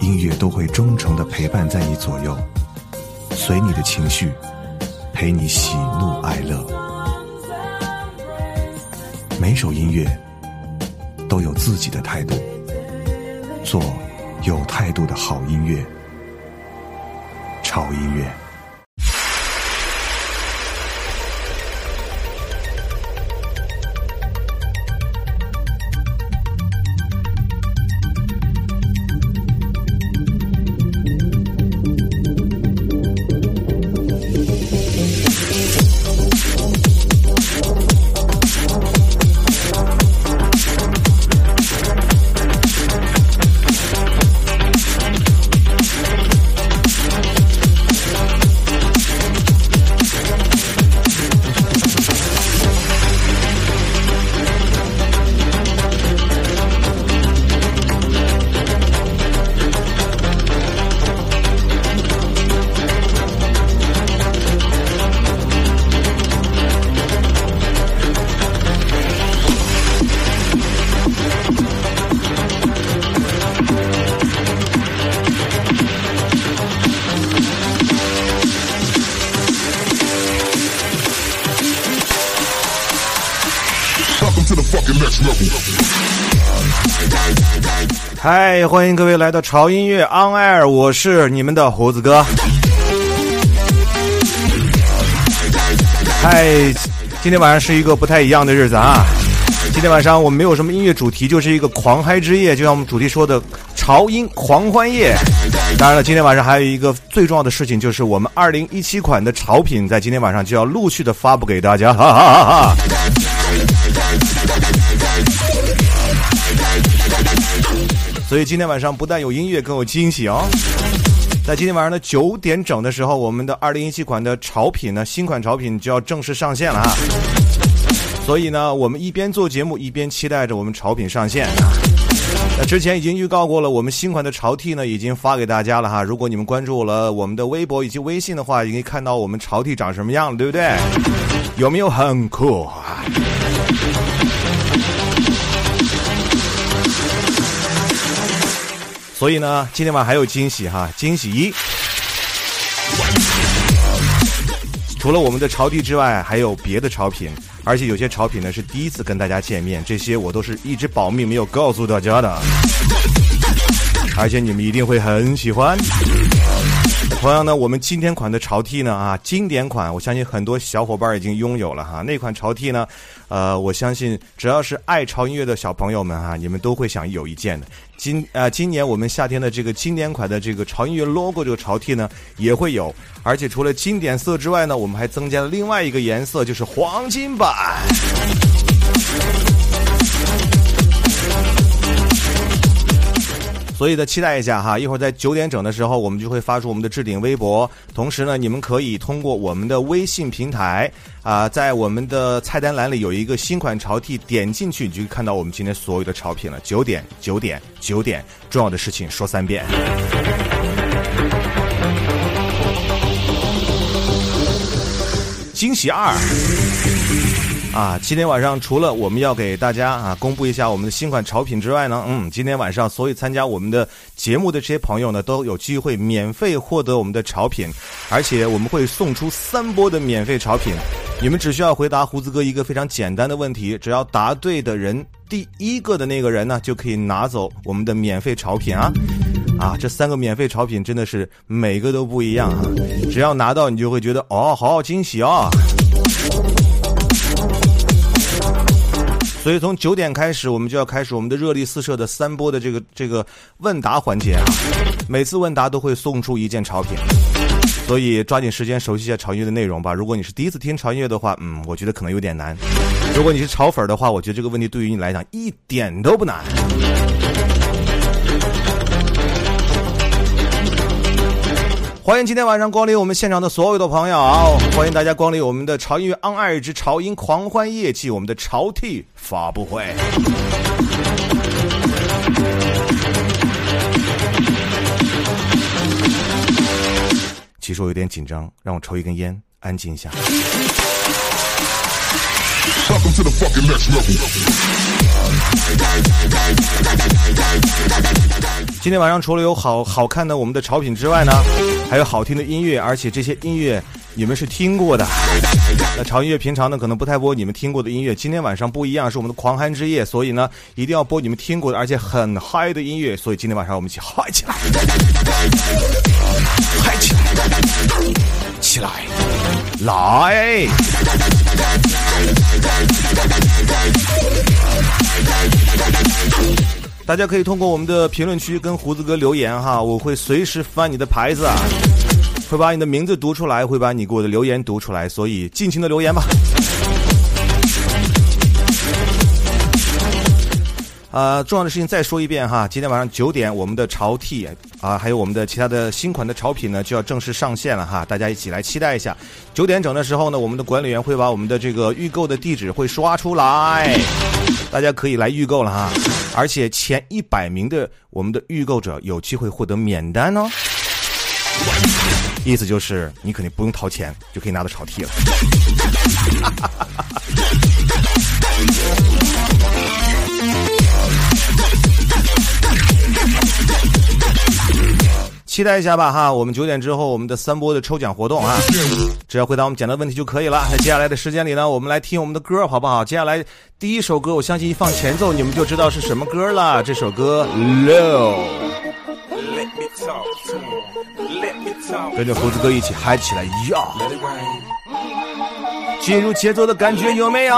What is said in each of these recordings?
音乐都会忠诚的陪伴在你左右，随你的情绪，陪你喜怒哀乐。每首音乐都有自己的态度，做有态度的好音乐。潮音乐。欢迎各位来到潮音乐 On Air，我是你们的胡子哥。嗨，今天晚上是一个不太一样的日子啊！今天晚上我们没有什么音乐主题，就是一个狂嗨之夜，就像我们主题说的潮音狂欢夜。当然了，今天晚上还有一个最重要的事情，就是我们二零一七款的潮品在今天晚上就要陆续的发布给大家，哈哈哈哈！所以今天晚上不但有音乐，更有惊喜哦！在今天晚上的九点整的时候，我们的二零一七款的潮品呢，新款潮品就要正式上线了啊！所以呢，我们一边做节目，一边期待着我们潮品上线。那之前已经预告过了，我们新款的潮 T 呢，已经发给大家了哈。如果你们关注了我们的微博以及微信的话，也可以看到我们潮 T 长什么样了，对不对？有没有很酷啊？所以呢，今天晚上还有惊喜哈！惊喜一，除了我们的潮地之外，还有别的潮品，而且有些潮品呢是第一次跟大家见面，这些我都是一直保密没有告诉大家的，而且你们一定会很喜欢。同样呢，我们经典款的潮 T 呢啊，经典款，我相信很多小伙伴已经拥有了哈。那款潮 T 呢，呃，我相信只要是爱潮音乐的小朋友们哈，你们都会想有一件的。今啊，今年我们夏天的这个经典款的这个潮音乐 logo 这个潮 T 呢也会有，而且除了经典色之外呢，我们还增加了另外一个颜色，就是黄金版。所以呢，期待一下哈，一会儿在九点整的时候，我们就会发出我们的置顶微博。同时呢，你们可以通过我们的微信平台啊，在我们的菜单栏里有一个新款潮 T，点进去你就看到我们今天所有的潮品了。九点，九点，九点，重要的事情说三遍。惊喜二。啊，今天晚上除了我们要给大家啊公布一下我们的新款潮品之外呢，嗯，今天晚上所有参加我们的节目的这些朋友呢，都有机会免费获得我们的潮品，而且我们会送出三波的免费潮品。你们只需要回答胡子哥一个非常简单的问题，只要答对的人第一个的那个人呢，就可以拿走我们的免费潮品啊！啊，这三个免费潮品真的是每个都不一样啊！只要拿到，你就会觉得哦，好好惊喜哦！所以从九点开始，我们就要开始我们的热力四射的三波的这个这个问答环节啊！每次问答都会送出一件潮品，所以抓紧时间熟悉一下潮音乐的内容吧。如果你是第一次听潮音乐的话，嗯，我觉得可能有点难；如果你是潮粉的话，我觉得这个问题对于你来讲一点都不难。欢迎今天晚上光临我们现场的所有的朋友，欢迎大家光临我们的潮音乐 On Air 之潮音狂欢夜季，我们的潮 T 发布会。其实我有点紧张，让我抽一根烟，安静一下。今天晚上除了有好好看的我们的潮品之外呢，还有好听的音乐，而且这些音乐你们是听过的。那潮音乐平常呢可能不太播你们听过的音乐，今天晚上不一样，是我们的狂嗨之夜，所以呢一定要播你们听过的而且很嗨的音乐。所以今天晚上我们一起嗨起来，嗨起来，起来，来！大家可以通过我们的评论区跟胡子哥留言哈，我会随时翻你的牌子啊，会把你的名字读出来，会把你给我的留言读出来，所以尽情的留言吧。啊，重要的事情再说一遍哈，今天晚上九点，我们的潮 T 啊，还有我们的其他的新款的潮品呢，就要正式上线了哈，大家一起来期待一下。九点整的时候呢，我们的管理员会把我们的这个预购的地址会刷出来，大家可以来预购了哈。而且前一百名的我们的预购者有机会获得免单哦，意思就是你肯定不用掏钱就可以拿到潮 T 了。期待一下吧哈！我们九点之后我们的三波的抽奖活动啊，只要回答我们简单的问题就可以了。那接下来的时间里呢，我们来听我们的歌好不好？接下来第一首歌，我相信一放前奏你们就知道是什么歌了。这首歌《Low》，跟着胡子哥一起嗨起来呀！进入节奏的感觉有没有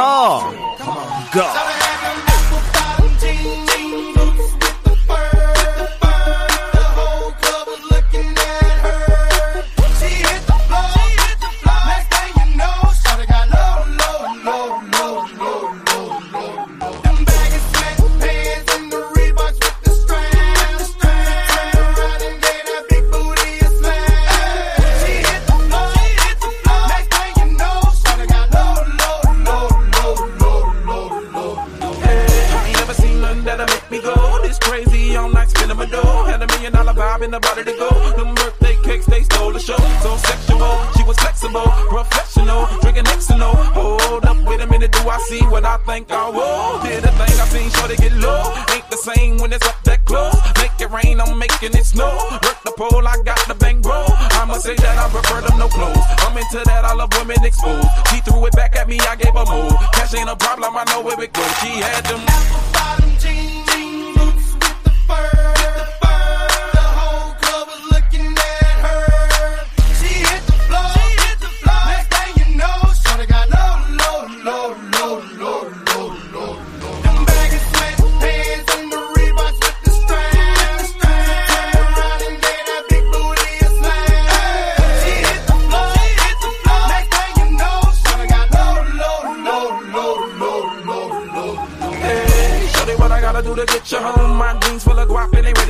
？Go！in the body to go. Them birthday cakes, they stole the show. So sexual, she was flexible, professional, drinking Xano. Hold up, wait a minute, do I see what I think I will? Did a thing I seen, sure they get low. Ain't the same when it's up that close. Make it rain, I'm making it snow. Work the pole, I got the bang bro. I'ma say that I prefer them no clothes. I'm into that, I love women exposed. She threw it back at me, I gave her move. Cash ain't a problem, I know where it goes. She had them apple bottom jeans, your home, my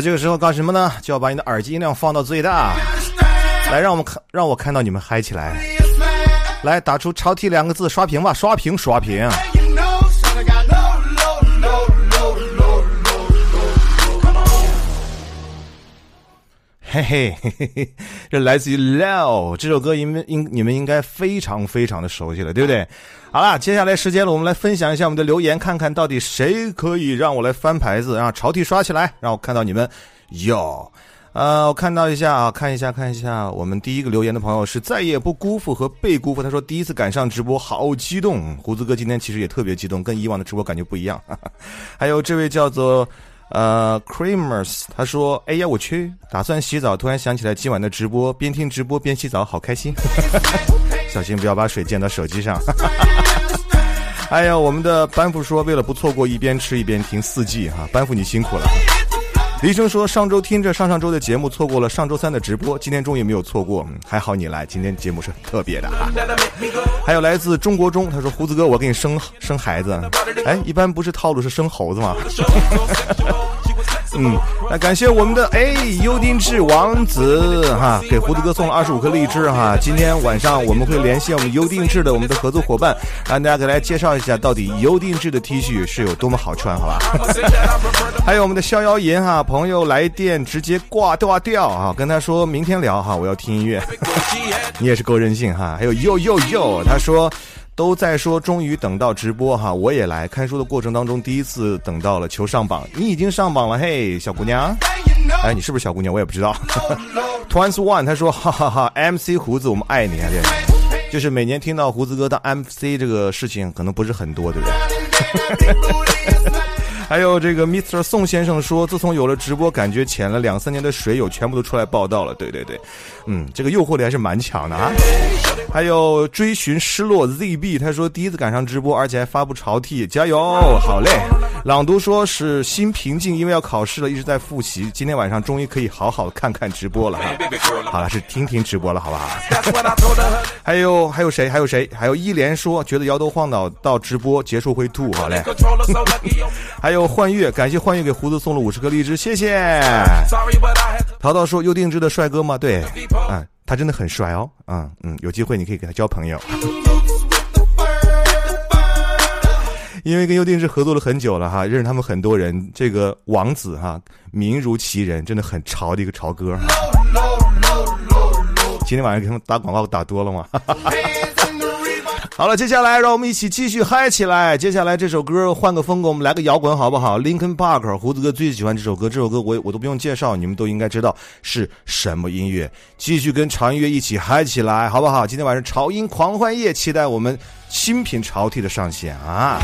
这个时候干什么呢？就要把你的耳机音量放到最大，来让我们看，让我看到你们嗨起来。来打出“超 T” 两个字，刷屏吧，刷屏，刷屏。嘿嘿嘿嘿嘿，这来自于 Leo 这首歌，因为应你们应该非常非常的熟悉了，对不对？好了，接下来时间了，我们来分享一下我们的留言，看看到底谁可以让我来翻牌子，让朝替刷起来，让我看到你们哟。呃，我看到一下啊，看一下看一下，我们第一个留言的朋友是再也不辜负和被辜负，他说第一次赶上直播，好激动。胡子哥今天其实也特别激动，跟以往的直播感觉不一样。还有这位叫做。呃，Creamers，他说：“哎呀，我去，打算洗澡，突然想起来今晚的直播，边听直播边洗澡，好开心。小心不要把水溅到手机上。哎呀，我们的班副说，为了不错过一边吃一边听四季哈，班副你辛苦了。医生说，上周听着上上周的节目，错过了上周三的直播，今天终于没有错过，还好你来，今天节目是很特别的哈。还有来自中国中，他说胡子哥，我给你生生孩子，哎，一般不是套路是生猴子吗？嗯，那感谢我们的哎优定制王子哈，给胡子哥送了二十五颗荔枝哈。今天晚上我们会联系我们优定制的我们的合作伙伴，让大家给大家介绍一下到底优定制的 T 恤是有多么好穿，好吧？还有我们的逍遥银哈，朋友来电直接挂挂掉啊，跟他说明天聊哈，我要听音乐。你也是够任性哈。还有又又又，他说。都在说，终于等到直播哈，我也来看书的过程当中，第一次等到了求上榜，你已经上榜了，嘿，小姑娘，哎，你是不是小姑娘？我也不知道。Twins One 他说，哈哈哈，MC 胡子，我们爱你啊，这就是每年听到胡子哥当 MC 这个事情，可能不是很多，对不对？还有这个 Mr. 宋先生说，自从有了直播，感觉潜了两三年的水友全部都出来报道了。对对对，嗯，这个诱惑力还是蛮强的啊。还有追寻失落 ZB，他说第一次赶上直播，而且还发布潮 T，加油，好嘞。朗读说是心平静，因为要考试了，一直在复习。今天晚上终于可以好好看看直播了哈。好了，是听听直播了，好不好？还有还有谁？还有谁？还有一连说觉得摇头晃脑到直播结束会吐，好嘞。还有。幻月，感谢幻月给胡子送了五十颗荔枝，谢谢。淘淘说：“优定制的帅哥吗？对，啊，他真的很帅哦，嗯嗯，有机会你可以给他交朋友。因为跟优定制合作了很久了哈，认识他们很多人，这个王子哈，名如其人，真的很潮的一个潮哥。今天晚上给他们打广告打多了吗？” 好了，接下来让我们一起继续嗨起来。接下来这首歌换个风格，我们来个摇滚好不好？Linkin Park，胡子哥最喜欢这首歌。这首歌我我都不用介绍，你们都应该知道是什么音乐。继续跟潮音乐一起嗨起来，好不好？今天晚上潮音狂欢夜，期待我们新品潮 T 的上线啊！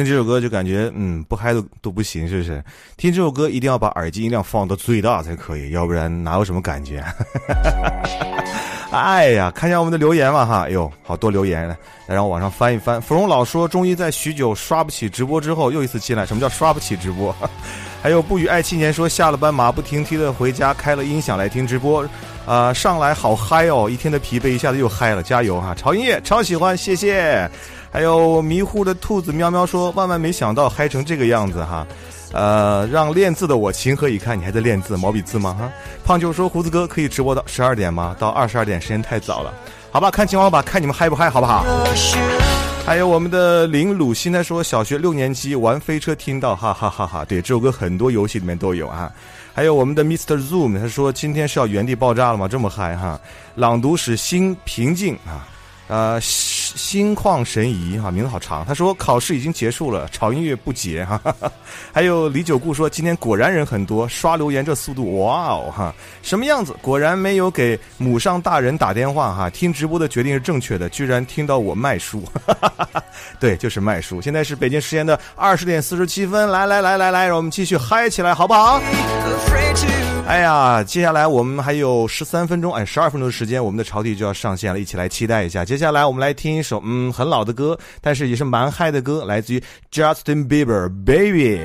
听这首歌就感觉嗯不嗨都都不行，是不是？听这首歌一定要把耳机音量放到最大才可以，要不然哪有什么感觉？哎呀，看一下我们的留言吧哈，哎呦，好多留言，来让我往上翻一翻。芙蓉老说，终于在许久刷不起直播之后，又一次进来。什么叫刷不起直播？还有不语爱青年说，下了班马不停蹄的回家，开了音响来听直播，啊，上来好嗨哦，一天的疲惫一下子又嗨了，加油哈！潮音乐超喜欢，谢谢。还有迷糊的兔子喵喵说，万万没想到嗨成这个样子哈。呃，让练字的我情何以堪？你还在练字毛笔字吗？哈，胖舅说胡子哥可以直播到十二点吗？到二十二点时间太早了，好吧，看情况吧，看你们嗨不嗨，好不好？还有我们的林鲁欣他说小学六年级玩飞车听到，哈哈哈哈！对，这首歌很多游戏里面都有啊。还有我们的 Mr. Zoom 他说今天是要原地爆炸了吗？这么嗨哈！朗读使心平静啊。呃，心旷神怡哈，名字好长。他说考试已经结束了，炒音乐不结哈。还有李九顾说今天果然人很多，刷留言这速度哇哦哈，什么样子？果然没有给母上大人打电话哈，听直播的决定是正确的，居然听到我卖书，哈 哈对，就是卖书。现在是北京时间的二十点四十七分，来来来来来，让我们继续嗨起来，好不好？哎呀，接下来我们还有十三分钟，哎，十二分钟的时间，我们的朝弟就要上线了，一起来期待一下。接下来我们来听一首嗯很老的歌，但是也是蛮嗨的歌，来自于 Justin Bieber Baby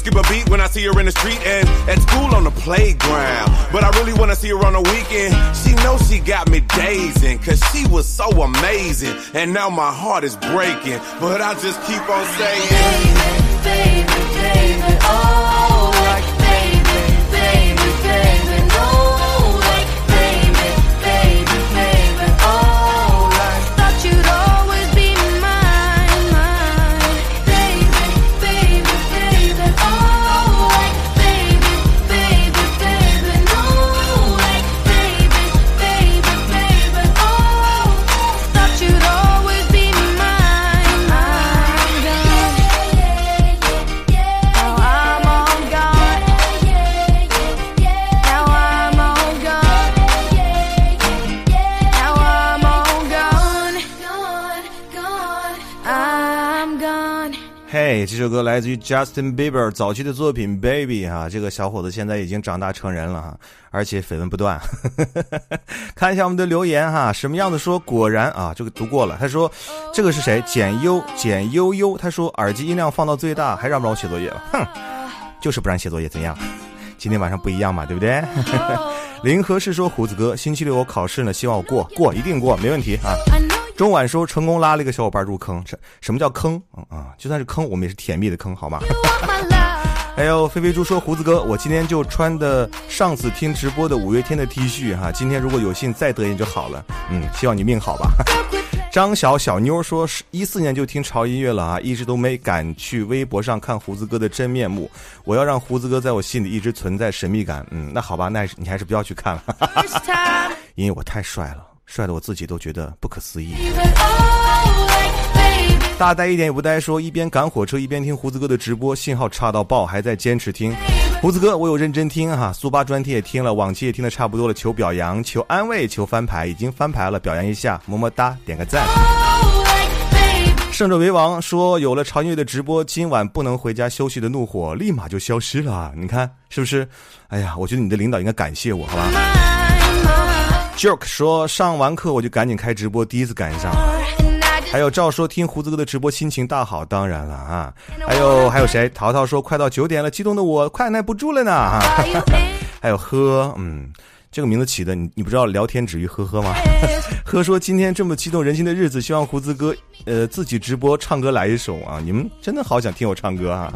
skip a beat when I see her in the street and at school on the playground. But I really wanna see her on the weekend. She knows she got me dazing, cause she was so amazing. And now my heart is breaking, but I just keep on saying, Baby, baby, baby, oh. 首歌来自于 Justin Bieber 早期的作品《Baby》哈，这个小伙子现在已经长大成人了哈，而且绯闻不断。看一下我们的留言哈，什么样的说？果然啊，这个读过了。他说，这个是谁？简悠简悠悠。他说耳机音量放到最大，还让不让我写作业了？哼，就是不让写作业，怎样？今天晚上不一样嘛，对不对？林和是说胡子哥，星期六我考试呢，希望我过过，一定过，没问题啊。中晚说成功拉了一个小伙伴入坑，什什么叫坑？啊，就算是坑，我们也是甜蜜的坑，好吗？还有飞飞猪说胡子哥，我今天就穿的上次听直播的五月天的 T 恤哈，今天如果有幸再得一就好了。嗯，希望你命好吧。张小小妞说是一四年就听潮音乐了啊，一直都没敢去微博上看胡子哥的真面目。我要让胡子哥在我心里一直存在神秘感。嗯，那好吧，那你还是不要去看了，因为我太帅了。帅的我自己都觉得不可思议。大呆一点也不呆，说一边赶火车一边听胡子哥的直播，信号差到爆，还在坚持听。胡子哥，我有认真听哈，苏八专题也听了，往期也听的差不多了，求表扬，求安慰，求翻牌，已经翻牌了，表扬一下，么么哒，点个赞。胜者为王说有了潮音乐的直播，今晚不能回家休息的怒火立马就消失了，你看是不是？哎呀，我觉得你的领导应该感谢我，好吧？Joke 说上完课我就赶紧开直播，第一次赶上。还有赵说听胡子哥的直播心情大好，当然了啊。还有还有谁？淘淘说快到九点了，激动的我快耐不住了呢。还有呵，嗯，这个名字起的你你不知道聊天止于呵呵吗？呵说今天这么激动人心的日子，希望胡子哥呃自己直播唱歌来一首啊！你们真的好想听我唱歌啊！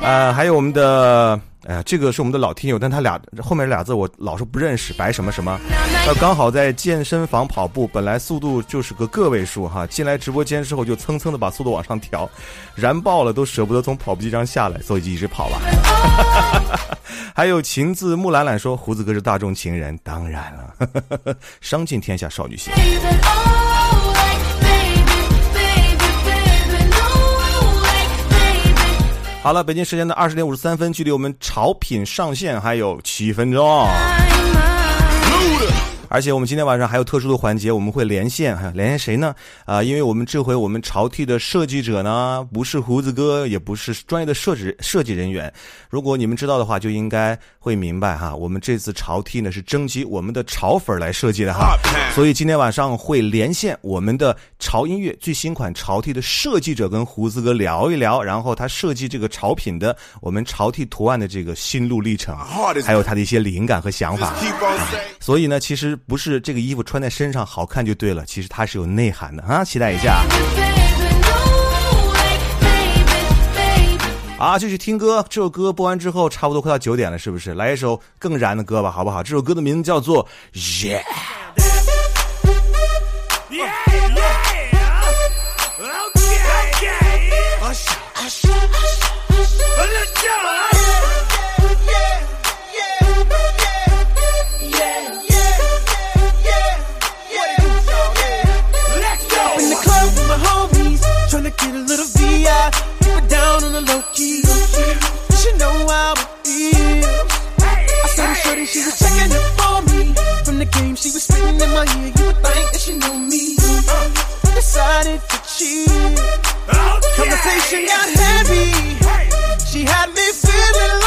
啊，还有我们的。哎呀，这个是我们的老听友，但他俩后面俩字我老是不认识，白什么什么。他刚好在健身房跑步，本来速度就是个个位数哈，进来直播间之后就蹭蹭的把速度往上调，燃爆了都舍不得从跑步机上下来，所以就一直跑吧。还有情字木兰兰说胡子哥是大众情人，当然了，伤尽天下少女心。好了，北京时间的二十点五十三分，距离我们潮品上线还有七分钟。而且我们今天晚上还有特殊的环节，我们会连线，连线谁呢？啊，因为我们这回我们潮 T 的设计者呢，不是胡子哥，也不是专业的设置设计人员。如果你们知道的话，就应该会明白哈。我们这次潮 T 呢是征集我们的潮粉来设计的哈，所以今天晚上会连线我们的潮音乐最新款潮 T 的设计者，跟胡子哥聊一聊，然后他设计这个潮品的我们潮 T 图案的这个心路历程，还有他的一些灵感和想法。所以呢，其实。不是这个衣服穿在身上好看就对了，其实它是有内涵的啊！期待一下。啊，继续听歌，这首歌播完之后，差不多快到九点了，是不是？来一首更燃的歌吧，好不好？这首歌的名字叫做《Yeah》。Get a little VI, keep it down on the low key. You should know how it feels. I the shorty, she was checking it for me. From the game, she was spitting in my ear. You would think that she knew me. I decided to cheat. Oh, Conversation got heavy. She had me feeling.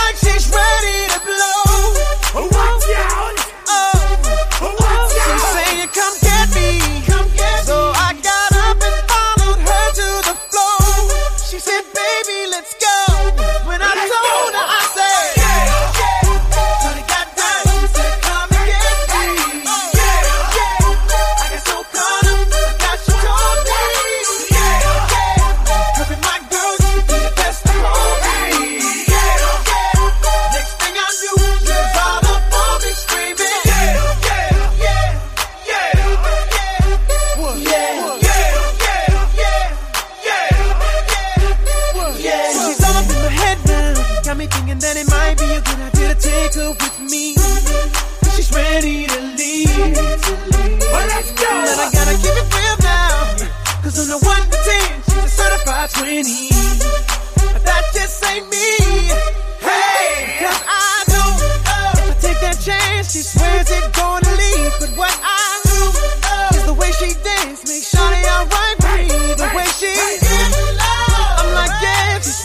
better with me. She's ready to leave. Well, let's go. But I gotta keep it real now. Cause on the 1 to 10, she's a certified 20. But that just ain't me. Hey! Cause I know uh, if I take that chance, she swears it's gonna leave. But what I lose uh, is the way she dance. makes sure all right alright me. The way she is. I'm like, yeah, she's.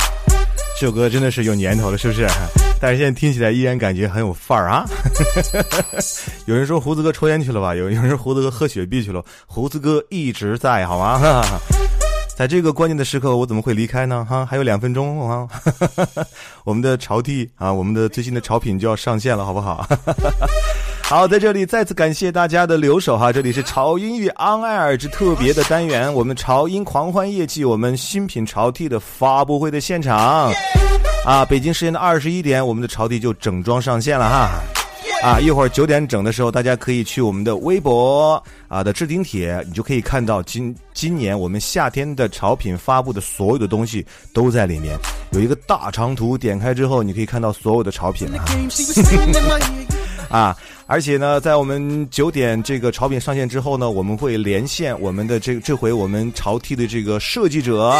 这首歌真的是有年头了，是不是？但是现在听起来依然感觉很有范儿啊！有人说胡子哥抽烟去了吧？有有人说胡子哥喝雪碧去了。胡子哥一直在，好吗？在这个关键的时刻，我怎么会离开呢？哈，还有两分钟啊！我们的潮 T 啊，我们的最新的潮品就要上线了，好不好？好，在这里再次感谢大家的留守哈！这里是潮音乐 On Air 之特别的单元，我们潮音狂欢夜季，我们新品潮 T 的发布会的现场啊！北京时间的二十一点，我们的潮 T 就整装上线了哈！啊，一会儿九点整的时候，大家可以去我们的微博啊的置顶帖，你就可以看到今今年我们夏天的潮品发布的所有的东西都在里面，有一个大长图，点开之后你可以看到所有的潮品 啊。啊，而且呢，在我们九点这个潮品上线之后呢，我们会连线我们的这这回我们潮 T 的这个设计者，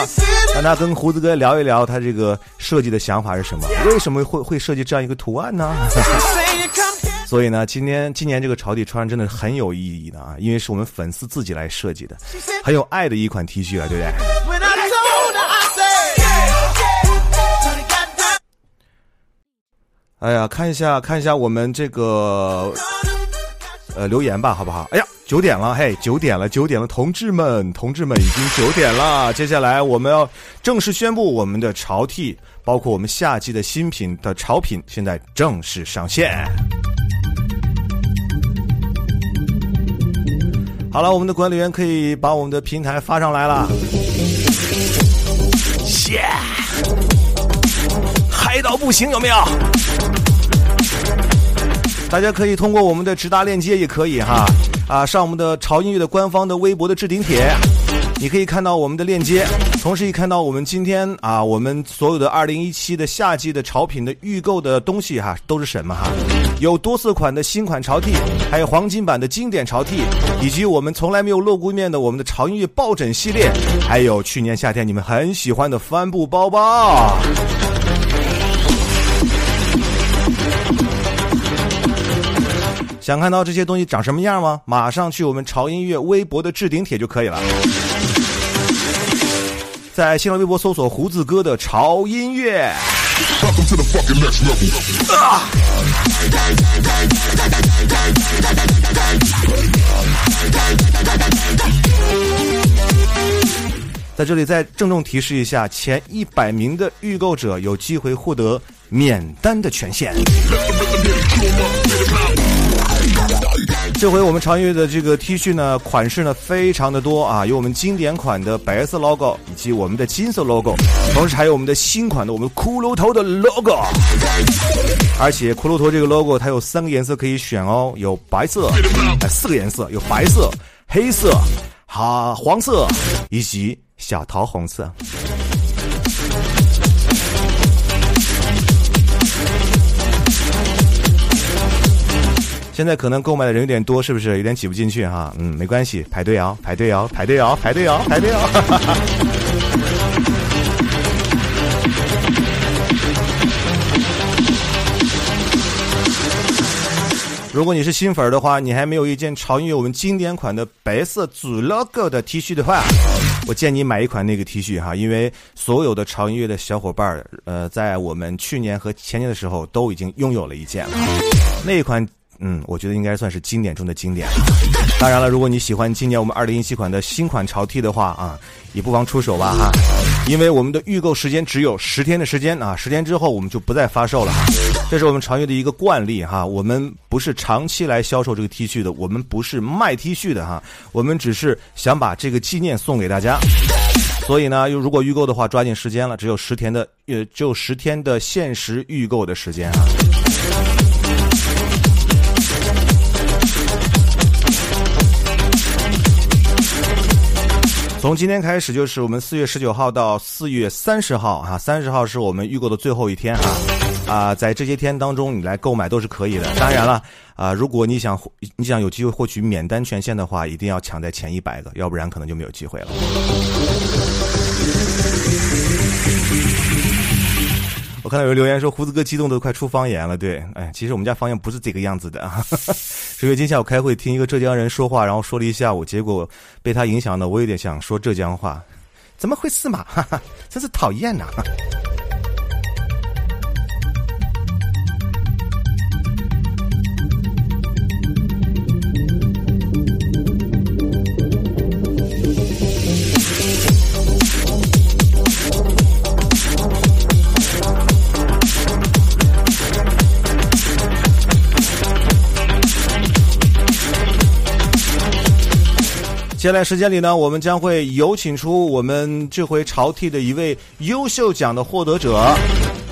让他跟胡子哥聊一聊他这个设计的想法是什么，为什么会会设计这样一个图案呢？所以呢，今天今年这个潮 T 穿真的很有意义的啊，因为是我们粉丝自己来设计的，很有爱的一款 T 恤啊，对不对？哎呀，看一下看一下我们这个呃留言吧，好不好？哎呀，九点了，嘿，九点了，九点了，同志们，同志们，已经九点了。接下来我们要正式宣布我们的潮 T，包括我们夏季的新品的潮品，现在正式上线。好了，我们的管理员可以把我们的平台发上来了。谢，嗨到不行，有没有？大家可以通过我们的直达链接也可以哈啊，上我们的潮音乐的官方的微博的置顶帖，你可以看到我们的链接，同时也看到我们今天啊，我们所有的二零一七的夏季的潮品的预购的东西哈，都是什么哈？有多色款的新款潮 T，还有黄金版的经典潮 T，以及我们从来没有露过面的我们的潮音乐抱枕系列，还有去年夏天你们很喜欢的帆布包包。想看到这些东西长什么样吗？马上去我们潮音乐微博的置顶帖就可以了。在新浪微博搜索“胡子哥的潮音乐”。在这里再郑重提示一下，前一百名的预购者有机会获得免单的权限。这回我们潮音乐的这个 T 恤呢，款式呢非常的多啊，有我们经典款的白色 logo，以及我们的金色 logo，同时还有我们的新款的我们骷髅头的 logo。而且骷髅头这个 logo 它有三个颜色可以选哦，有白色，呃四个颜色，有白色、黑色、哈黄色以及小桃红色。现在可能购买的人有点多，是不是有点挤不进去哈？嗯，没关系，排队哦，排队哦，排队哦，排队哦，排队哦。如果你是新粉的话，你还没有一件潮音乐我们经典款的白色主 logo 的 T 恤的话，我建议你买一款那个 T 恤哈，因为所有的潮音乐的小伙伴儿，呃，在我们去年和前年的时候都已经拥有了一件了。那一款，嗯，我觉得应该算是经典中的经典。当然了，如果你喜欢今年我们二零一七款的新款潮 T 的话啊，也不妨出手吧哈，因为我们的预购时间只有十天的时间啊，十天之后我们就不再发售了。这是我们潮乐的一个惯例哈，我们不是长期来销售这个 T 恤的，我们不是卖 T 恤的哈，我们只是想把这个纪念送给大家。所以呢，又如果预购的话，抓紧时间了，只有十天的，呃，只有十天的限时预购的时间啊。从今天开始，就是我们四月十九号到四月三十号啊，三十号是我们预购的最后一天啊啊，在这些天当中，你来购买都是可以的。当然了啊，如果你想你想有机会获取免单权限的话，一定要抢在前一百个，要不然可能就没有机会了。我看到有人留言说胡子哥激动的快出方言了，对，哎，其实我们家方言不是这个样子的啊。是因为今天下午开会听一个浙江人说话，然后说了一下午，结果被他影响的，我有点想说浙江话，怎么回事嘛？哈哈，真是讨厌呐！接下来时间里呢，我们将会有请出我们这回潮 T 的一位优秀奖的获得者，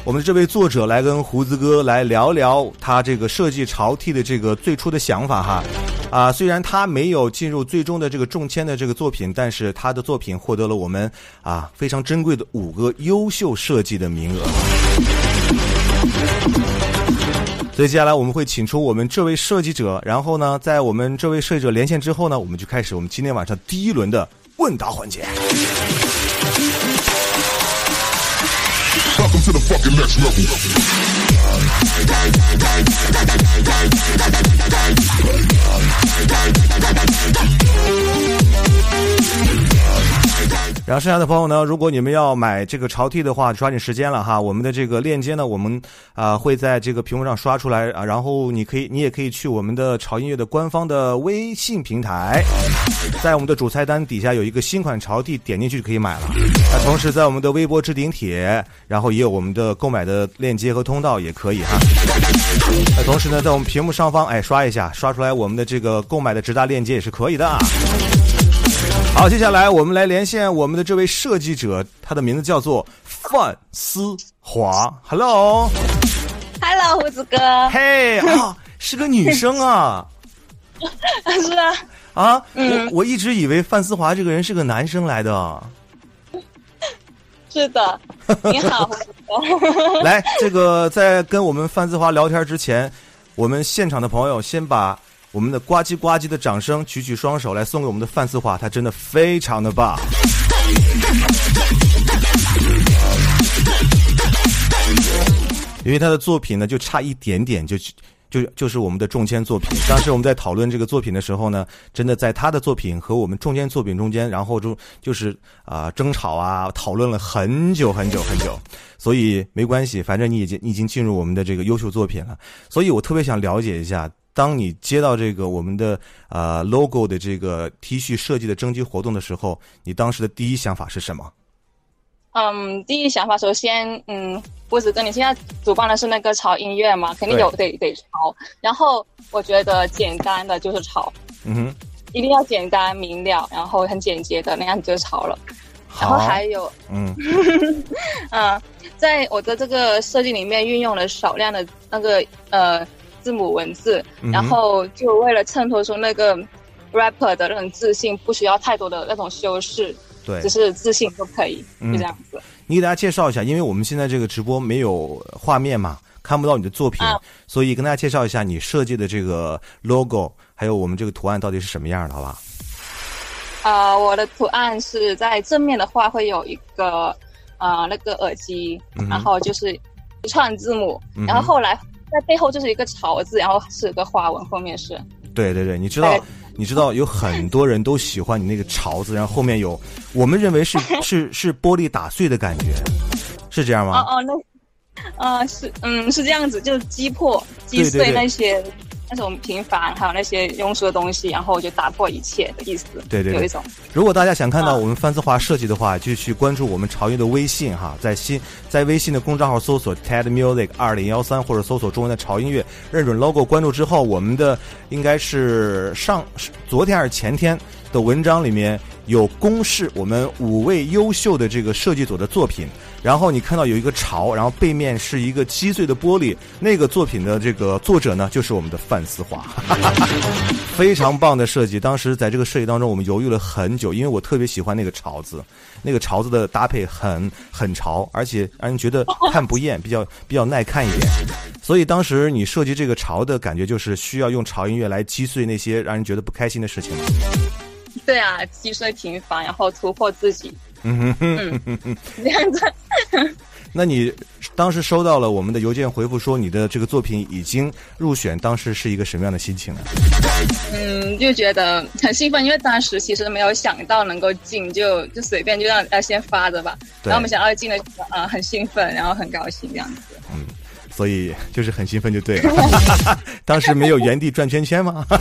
我们这位作者来跟胡子哥来聊聊他这个设计潮 T 的这个最初的想法哈。啊，虽然他没有进入最终的这个中签的这个作品，但是他的作品获得了我们啊非常珍贵的五个优秀设计的名额。所以接下来我们会请出我们这位设计者，然后呢，在我们这位设计者连线之后呢，我们就开始我们今天晚上第一轮的问答环节。然后剩下的朋友呢，如果你们要买这个潮 T 的话，抓紧时间了哈。我们的这个链接呢，我们啊、会在这个屏幕上刷出来啊，然后你可以，你也可以去我们的潮音乐的官方的微信平台，在我们的主菜单底下有一个新款潮 T，点进去就可以买了。那同时在我们的微博置顶帖，然后也有我们的购买的链接和通道，也可以哈。那同时呢，在我们屏幕上方，哎，刷一下，刷出来我们的这个购买的直达链接也是可以的啊。好，接下来我们来连线我们的这位设计者，他的名字叫做范思华。Hello，Hello，胡子哥，嘿啊，是个女生啊是啊，啊！嗯我我一直以为范思华这个人是个男生来的。是的，你好，胡子哥。来，这个在跟我们范思华聊天之前，我们现场的朋友先把我们的呱唧呱唧的掌声举起双手来送给我们的范思华，他真的非常的棒。因为他的作品呢，就差一点点就就就是我们的中签作品。当时我们在讨论这个作品的时候呢，真的在他的作品和我们中签作品中间，然后就就是啊、争吵啊，讨论了很久很久很久。所以没关系，反正你已经你已经进入我们的这个优秀作品了。所以我特别想了解一下，当你接到这个我们的呃 logo 的这个 T 恤设计的征集活动的时候，你当时的第一想法是什么？嗯，第一想法，首先，嗯，胡子哥，你现在主办的是那个潮音乐嘛，肯定有得得潮。然后我觉得简单的就是潮，嗯哼，一定要简单明了，然后很简洁的那样子就潮了。然后，还有，嗯 嗯，在我的这个设计里面运用了少量的那个呃字母文字，嗯然后就为了衬托出那个 rapper 的那种自信，不需要太多的那种修饰，对。只，是自信就可以，嗯。就这样子。你给大家介绍一下，因为我们现在这个直播没有画面嘛，看不到你的作品，啊。所以跟大家介绍一下你设计的这个 logo，还有我们这个图案到底是什么样的，好吧？呃，我的图案是在正面的话会有一个呃那个耳机，嗯然后就是一串字母，嗯然后后来在背后就是一个潮字，然后是个花纹，后面是。对对对，你知道哎，你知道有很多人都喜欢你那个潮字，然后后面有我们认为是 是是玻璃打碎的感觉，是这样吗？哦哦，那，呃，是，嗯，是这样子，就是击破、击碎那些那种平凡，还有那些庸俗的东西，然后就打破一切的意思。对对对有一种。如果大家想看到啊我们范思华设计的话，就去关注我们潮音的微信哈，在新在微信的公众号搜索 TED Music 二零幺三，或者搜索中文的潮音乐，认准 logo 关注之后，我们的应该是上昨天还是前天的文章里面有公示我们五位优秀的这个设计组的作品。然后你看到有一个潮，然后背面是一个击碎的玻璃，那个作品的这个作者呢，就是我们的范思华。非常棒的设计。当时在这个设计当中，我们犹豫了很久，因为我特别喜欢那个潮字，那个潮字的搭配很很潮，而且让人觉得看不厌，比较比较耐看一点。所以当时你设计这个潮的感觉，就是需要用潮音乐来击碎那些让人觉得不开心的事情。对啊，击碎平凡，然后突破自己，嗯哼嗯哼，这样子。那你当时收到了我们的邮件回复说你的这个作品已经入选，当时是一个什么样的心情呢？嗯，就觉得很兴奋，因为当时其实没有想到能够进，就就随便就让呃先发着吧。对然后我们想到进了，呃，很兴奋，然后很高兴这样子。所以就是很兴奋就对了。当时没有原地转圈圈吗？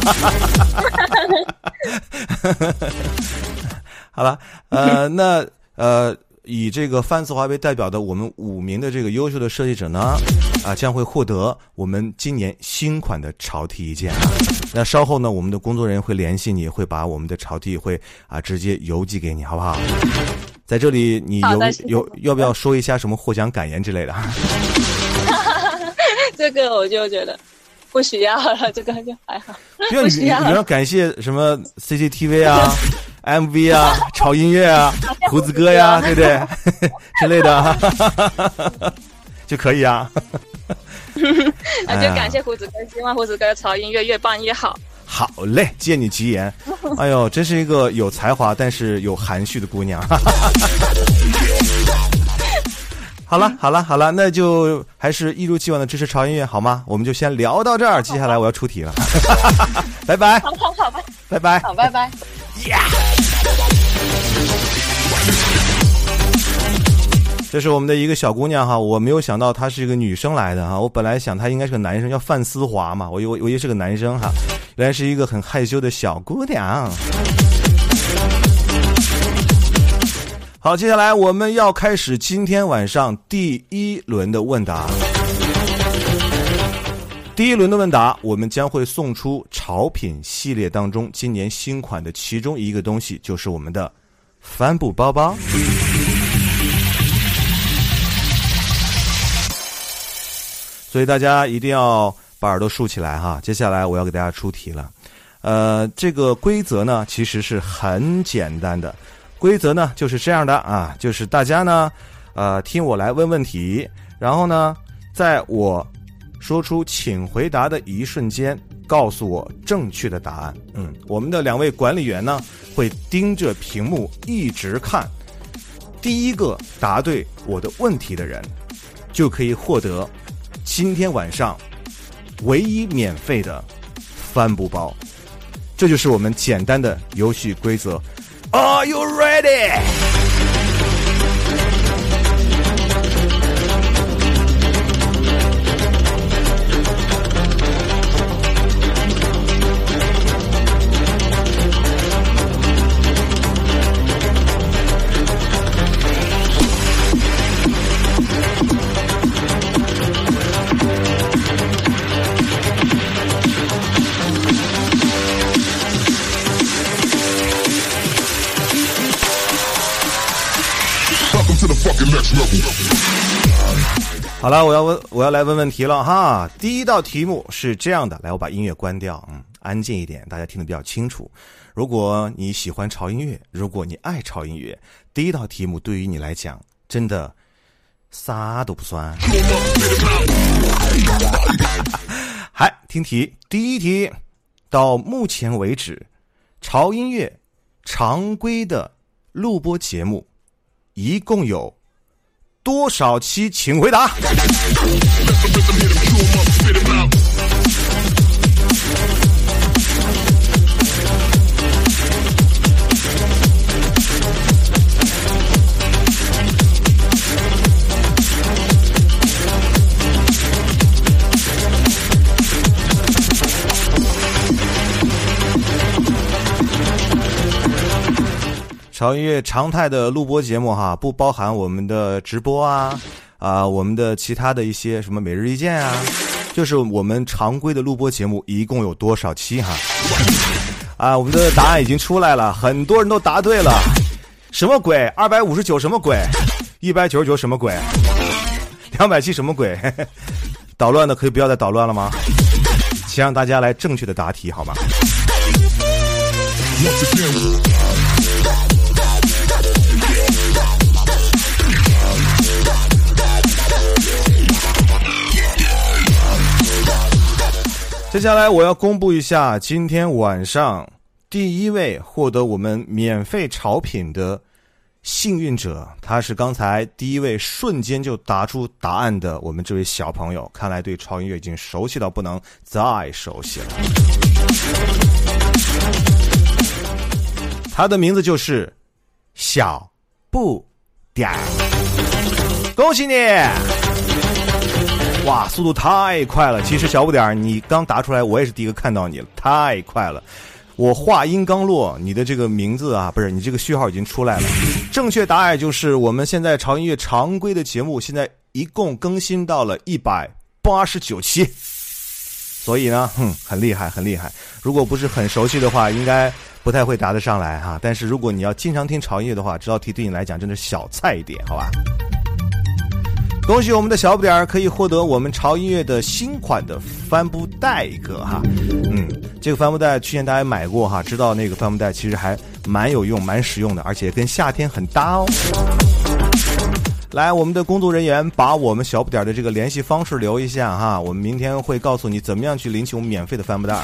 好了，呃，那呃，以这个范思华为代表的我们五名的这个优秀的设计者呢，啊，将会获得我们今年新款的潮 T 一件啊。那稍后呢，我们的工作人员会联系你，会把我们的潮 T 会啊直接邮寄给你，好不好？在这里，你有有要不要说一下什么获奖感言之类的？这个我就觉得不需要了，这个就还好。不要你不需要你要感谢什么 CCTV 啊、MV 啊、潮音乐啊、胡子哥呀，对不对之类的，就可以啊。那就感谢胡子哥，希望胡子哥的潮音乐越办越好。好嘞，借你吉言。哎呦，真是一个有才华但是有含蓄的姑娘。好了，好了，好了，那就还是一如既往的支持潮音乐好吗？我们就先聊到这儿，接下来我要出题了，拜拜，好好好吧，拜拜。好，拜拜。这是我们的一个小姑娘哈，我没有想到她是一个女生来的哈，我本来想她应该是个男生，叫范思华嘛，我以为我以为是个男生哈，原来是一个很害羞的小姑娘。好，接下来我们要开始今天晚上第一轮的问答。第一轮的问答，我们将会送出潮品系列当中今年新款的其中一个东西，就是我们的帆布包包。所以大家一定要把耳朵竖起来哈。接下来我要给大家出题了，呃，这个规则呢其实是很简单的，规则呢就是这样的啊，就是大家呢，呃，听我来问问题，然后呢，在我说出请回答的一瞬间，告诉我正确的答案。嗯，我们的两位管理员呢会盯着屏幕一直看，第一个答对我的问题的人，就可以获得今天晚上唯一免费的帆布包。这就是我们简单的游戏规则。Are you ready？好了，我要问，我要来问问题了哈。第一道题目是这样的，来，我把音乐关掉，嗯，安静一点，大家听得比较清楚。如果你喜欢潮音乐，如果你爱潮音乐，第一道题目对于你来讲真的啥都不算。还听题，第一题，到目前为止，潮音乐常规的录播节目一共有多少期？请回答。潮音乐常态的录播节目哈，不包含我们的直播啊啊，我们的其他的一些什么每日一见啊，就是我们常规的录播节目一共有多少期哈？啊，我们的答案已经出来了，很多人都答对了。什么鬼？二百五十九什么鬼？一百九十九什么鬼？两百七什么鬼？捣乱的可以不要再捣乱了吗？请让大家来正确的答题好吗？接下来我要公布一下今天晚上第一位获得我们免费潮品的幸运者，他是刚才第一位瞬间就答出答案的我们这位小朋友，看来对超音乐已经熟悉到不能再熟悉了。他的名字就是小不点儿，恭喜你！哇，速度太快了！其实小不点儿，你刚答出来，我也是第一个看到你了，太快了。我话音刚落，你的这个名字啊，不是你这个序号已经出来了。正确答案就是我们现在潮音乐常规的节目，现在一共更新到了一百八十九期。所以呢，哼，很厉害，很厉害。如果不是很熟悉的话，应该不太会答得上来哈。但是如果你要经常听潮音乐的话，这道题对你来讲真的是小菜一碟，好吧？恭喜我们的小不点儿可以获得我们潮音乐的新款的帆布袋一个哈，嗯，这个帆布袋去年大家买过哈，知道那个帆布袋其实还蛮有用、蛮实用的，而且跟夏天很搭哦。来，我们的工作人员把我们小不点儿的这个联系方式留一下哈，我们明天会告诉你怎么样去领取我们免费的帆布袋。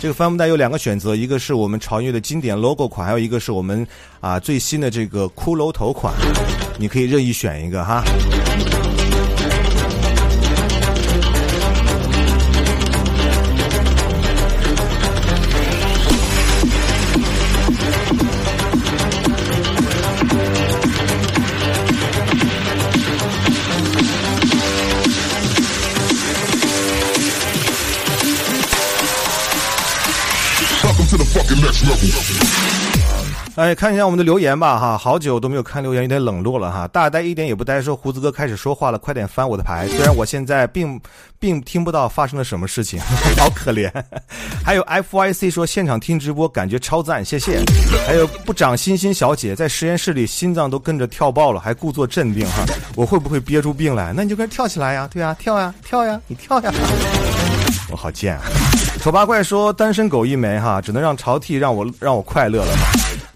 这个帆布袋有两个选择，一个是我们潮音乐的经典 logo 款，还有一个是我们啊最新的这个骷髅头款，你可以任意选一个哈。哎，看一下我们的留言吧，哈，好久都没有看留言，有点冷落了哈。大呆一点也不呆，说胡子哥开始说话了，快点翻我的牌。虽然我现在并并听不到发生了什么事情，好可怜。还有 F Y C 说现场听直播感觉超赞，谢谢。还有不长心心小姐在实验室里心脏都跟着跳爆了，还故作镇定哈。我会不会憋出病来？那你就跟着跳起来呀，对呀，跳呀，跳呀，你跳呀。我好贱啊！丑八怪说单身狗一枚哈，只能让潮替让我让我快乐了。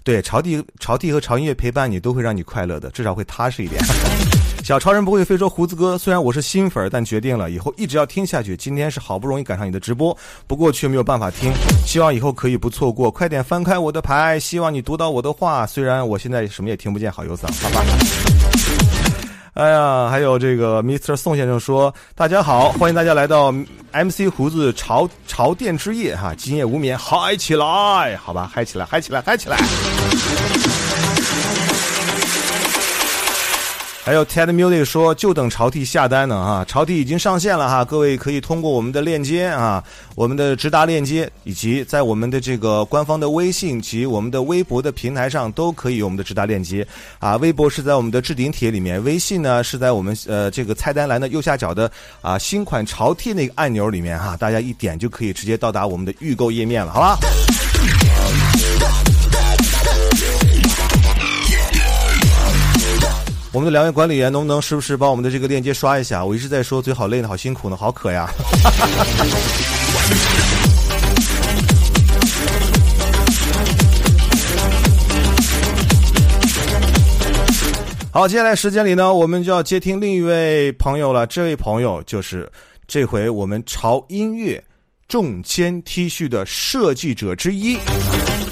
对，潮替潮替和潮音乐陪伴你都会让你快乐的，至少会踏实一点。小超人不会飞说胡子哥，虽然我是新粉，但决定了以后一直要听下去。今天是好不容易赶上你的直播，不过却没有办法听，希望以后可以不错过。快点翻开我的牌，希望你读到我的话。虽然我现在什么也听不见，好忧伤，好吧。哎呀，还有这个 Mr. 宋先生说：“大家好，欢迎大家来到 MC 胡子潮潮店之夜哈，今夜无眠，嗨起来，好吧，嗨起来，嗨起来，嗨起来。”还有 Ted Music 说，就等潮 T 下单呢啊！潮 T 已经上线了哈，各位可以通过我们的链接啊，我们的直达链接，以及在我们的这个官方的微信及我们的微博的平台上都可以有我们的直达链接啊。微博是在我们的置顶帖里面，微信呢是在我们呃这个菜单栏的右下角的啊新款潮 T 那个按钮里面哈，大家一点就可以直接到达我们的预购页面了，好吧？我们的两位管理员能不能时不时把我们的这个链接刷一下？我一直在说嘴好累呢，好辛苦呢，好渴呀。好，接下来时间里呢，我们就要接听另一位朋友了。这位朋友就是这回我们潮音乐中签 T 恤的设计者之一。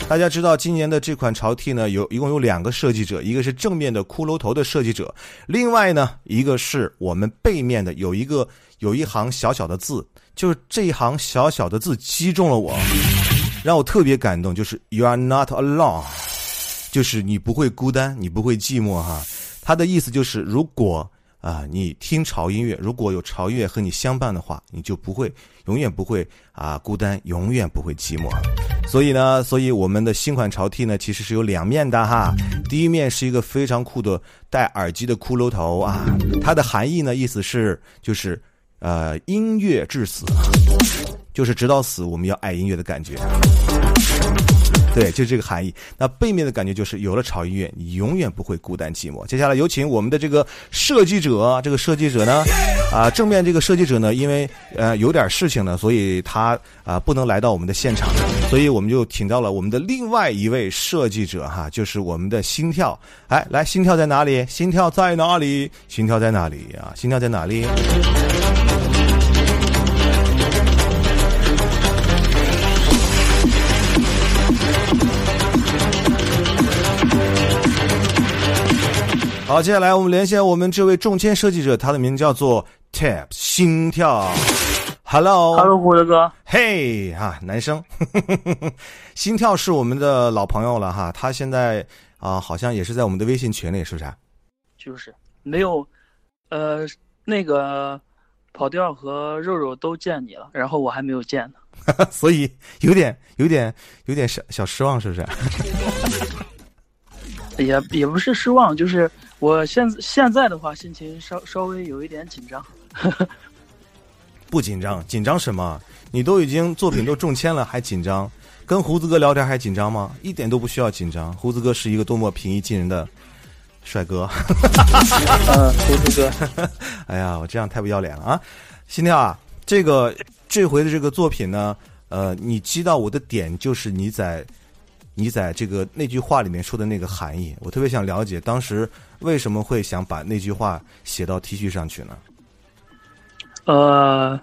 大家知道今年的这款潮 T 呢，有一共有两个设计者，一个是正面的骷髅头的设计者，另外呢，一个是我们背面的有一个有一行小小的字，就是这一行小小的字击中了我，让我特别感动，就是 You are not alone，就是你不会孤单，你不会寂寞哈。它的意思就是如果。啊，你听潮音乐，如果有潮音乐和你相伴的话，你就不会永远不会啊孤单，永远不会寂寞。所以呢，所以我们的新款潮 T 呢，其实是有两面的哈。第一面是一个非常酷的戴耳机的骷髅头啊，它的含义呢，意思是就是呃音乐至死，就是直到死我们要爱音乐的感觉。对，就这个含义。那背面的感觉就是有了潮音乐，你永远不会孤单寂寞。接下来有请我们的这个设计者，这个设计者呢，啊，正面这个设计者呢，因为呃有点事情呢，所以他啊不能来到我们的现场，所以我们就请到了我们的另外一位设计者哈，就是我们的心跳。哎，来，心跳在哪里？心跳在哪里？心跳在哪里啊？心跳在哪里？好，接下来我们连线我们这位中签设计者，他的名字叫做 Tap 心跳。Hello，Hello，胡子哥，嘿哈，男生，心跳是我们的老朋友了哈，他现在啊好像也是在我们的微信群里，是不是？就是没有，呃，那个跑调和肉肉都见你了，然后我还没有见呢，所以有点有点有点小小失望，是不是？也也不是失望，就是我现现在的话，心情稍稍微有一点紧张。不紧张，紧张什么？你都已经作品都中签了，还紧张？跟胡子哥聊天还紧张吗？一点都不需要紧张。胡子哥是一个多么平易近人的帅哥。嗯，胡子哥。哎呀，我这样太不要脸了啊！心跳啊，这个这回的这个作品呢，呃，你击到我的点就是你在。你在这个那句话里面说的那个含义，我特别想了解，当时为什么会想把那句话写到 T 恤上去呢？呃，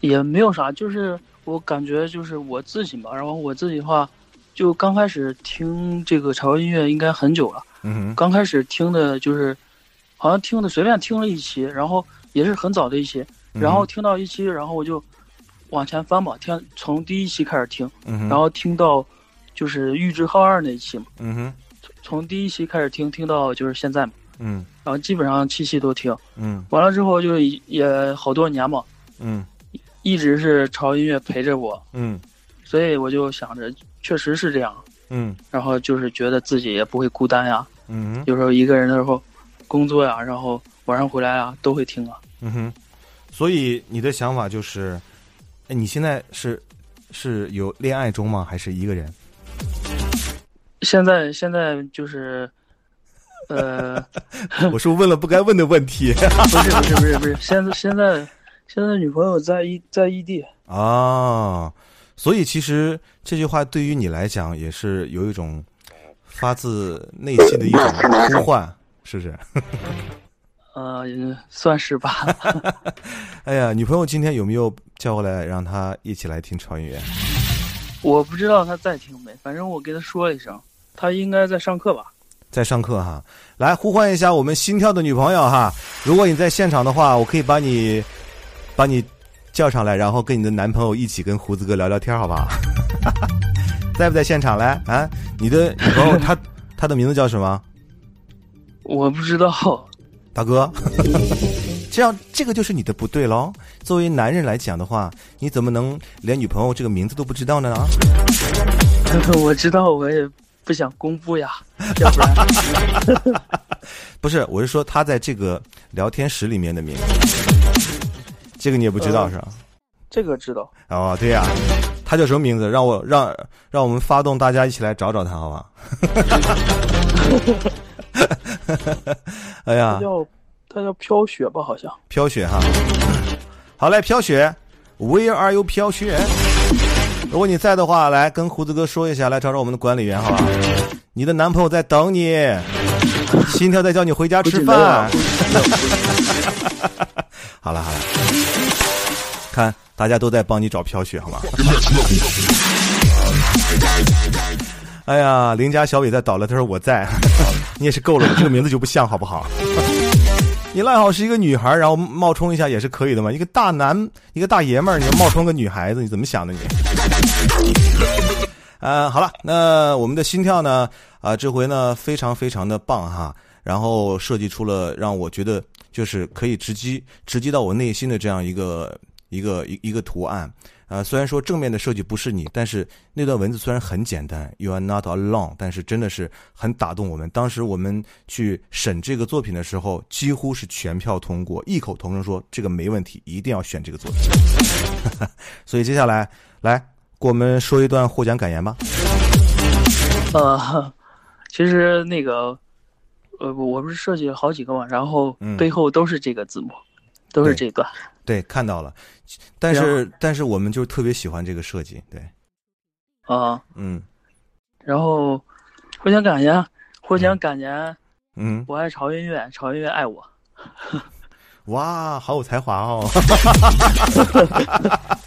也没有啥，就是我感觉就是我自己嘛。然后我自己的话，就刚开始听这个潮音乐应该很久了。嗯刚开始听的就是，好像听的随便听了一期，然后也是很早的一期，然后听到一期，然后我就往前翻吧，听从第一期开始听，嗯然后听到。就是玉置浩二那一期嘛，嗯哼，从第一期开始听，听到就是现在嘛，嗯，然后基本上七期都听，嗯，完了之后就也好多年嘛，嗯，一直是潮音乐陪着我，嗯，所以我就想着，确实是这样，嗯，然后就是觉得自己也不会孤单呀，嗯，有时候一个人的时候，工作呀，然后晚上回来啊，都会听啊，嗯哼，所以你的想法就是，哎，你现在是是有恋爱中吗？还是一个人？现在现在就是，呃，我是问了不该问的问题？不是不是不是不是，现在现在现在女朋友在异在异地啊，所以其实这句话对于你来讲也是有一种发自内心的一种呼唤，是不是？呃，算是吧。哎呀，女朋友今天有没有叫过来让她一起来听超音乐？我不知道她在听没，反正我给她说了一声。他应该在上课吧，在上课哈。来呼唤一下我们心跳的女朋友哈。如果你在现场的话，我可以把你把你叫上来，然后跟你的男朋友一起跟胡子哥聊聊天，好不好？在不在现场来啊？你的女朋友她 她的名字叫什么？我不知道，大哥。这样这个就是你的不对喽。作为男人来讲的话，你怎么能连女朋友这个名字都不知道呢？我知道，我也。不想公布呀，要不然 不是，我是说他在这个聊天室里面的名字，这个你也不知道是吧？这个知道哦，对呀，他叫什么名字？让我让让我们发动大家一起来找找他，好吧？哎呀，他叫他叫飘雪吧，好像飘雪哈。好嘞，飘雪，Where are you，飘雪？如果你在的话，来跟胡子哥说一下，来找找我们的管理员，好吧？你的男朋友在等你，心跳在叫你回家吃饭。好了好了，看大家都在帮你找飘雪，好吗？哎呀，邻家小伟在捣了，他说我在，你也是够了，这个名字就不像，好不好？你赖好是一个女孩，然后冒充一下也是可以的嘛。一个大男，一个大爷们儿，你冒充个女孩子，你怎么想的你？呃，好了，那我们的心跳呢？啊，这回呢非常非常的棒哈，然后设计出了让我觉得就是可以直击直击到我内心的这样一个一个一一个图案。啊，虽然说正面的设计不是你，但是那段文字虽然很简单，You are not alone，但是真的是很打动我们。当时我们去审这个作品的时候，几乎是全票通过，异口同声说这个没问题，一定要选这个作品。所以接下来来给我们说一段获奖感言吧。呃，其实那个，呃，我不是设计了好几个嘛，然后背后都是这个字幕，都是这段。对，看到了，但是但是我们就特别喜欢这个设计，对，啊，嗯，然后获奖感言，获奖感言，嗯，我爱潮音乐，潮音乐爱我，哇，好有才华哦，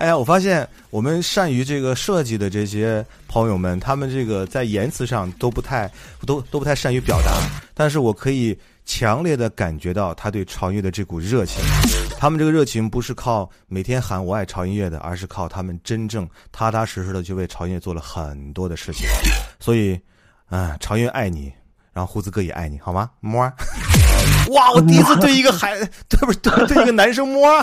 哎呀，我发现我们善于这个设计的这些朋友们，他们这个在言辞上都不太都都不太善于表达，但是我可以强烈的感觉到他对潮音乐的这股热情。他们这个热情不是靠每天喊我爱潮音乐的，而是靠他们真正踏踏实实的去为潮音乐做了很多的事情。所以，啊，潮音乐爱你，然后胡子哥也爱你，好吗？摸。哇，我第一次对一个孩，对不对对一个男生摸。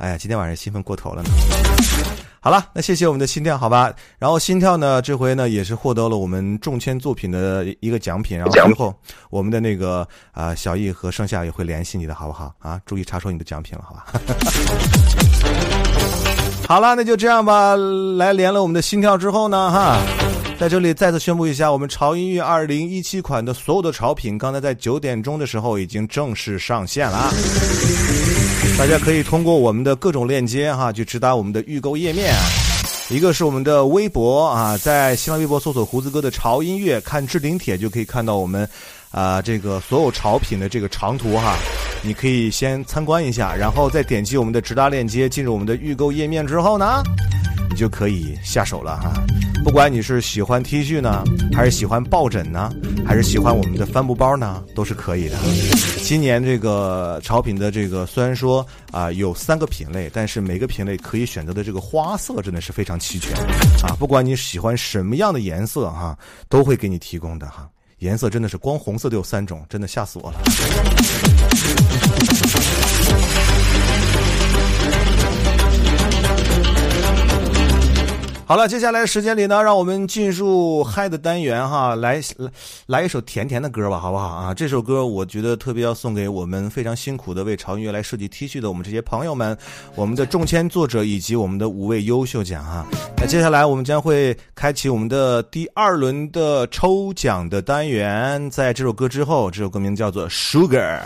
哎呀，今天晚上兴奋过头了呢。好了，那谢谢我们的心跳，好吧。然后心跳呢，这回呢也是获得了我们中签作品的一个奖品。然后随后我们的那个啊小易和盛夏也会联系你的，好不好？啊，注意查收你的奖品了，好吧？好了，那就这样吧。来连了我们的心跳之后呢，哈，在这里再次宣布一下，我们潮音乐二零一七款的所有的潮品，刚才在九点钟的时候已经正式上线了。大家可以通过我们的各种链接哈，去直达我们的预购页面。一个是我们的微博啊，在新浪微博搜索“胡子哥的潮音乐”，看置顶帖就可以看到我们啊这个所有潮品的这个长图哈。你可以先参观一下，然后再点击我们的直达链接进入我们的预购页面之后呢，你就可以下手了哈。不管你是喜欢 T 恤呢，还是喜欢抱枕呢，还是喜欢我们的帆布包呢，都是可以的。今年这个潮品的这个虽然说啊有三个品类，但是每个品类可以选择的这个花色真的是非常齐全啊！不管你喜欢什么样的颜色哈，都会给你提供的哈。颜色真的是光红色就有三种，真的吓死我了。好了，接下来的时间里呢，让我们进入嗨的单元哈，来来来一首甜甜的歌吧，好不好啊？这首歌我觉得特别要送给我们非常辛苦的为潮音乐来设计 T 恤的我们这些朋友们，我们的中签作者以及我们的五位优秀奖哈。那接下来我们将会开启我们的第二轮的抽奖的单元，在这首歌之后，这首歌名叫做。sugar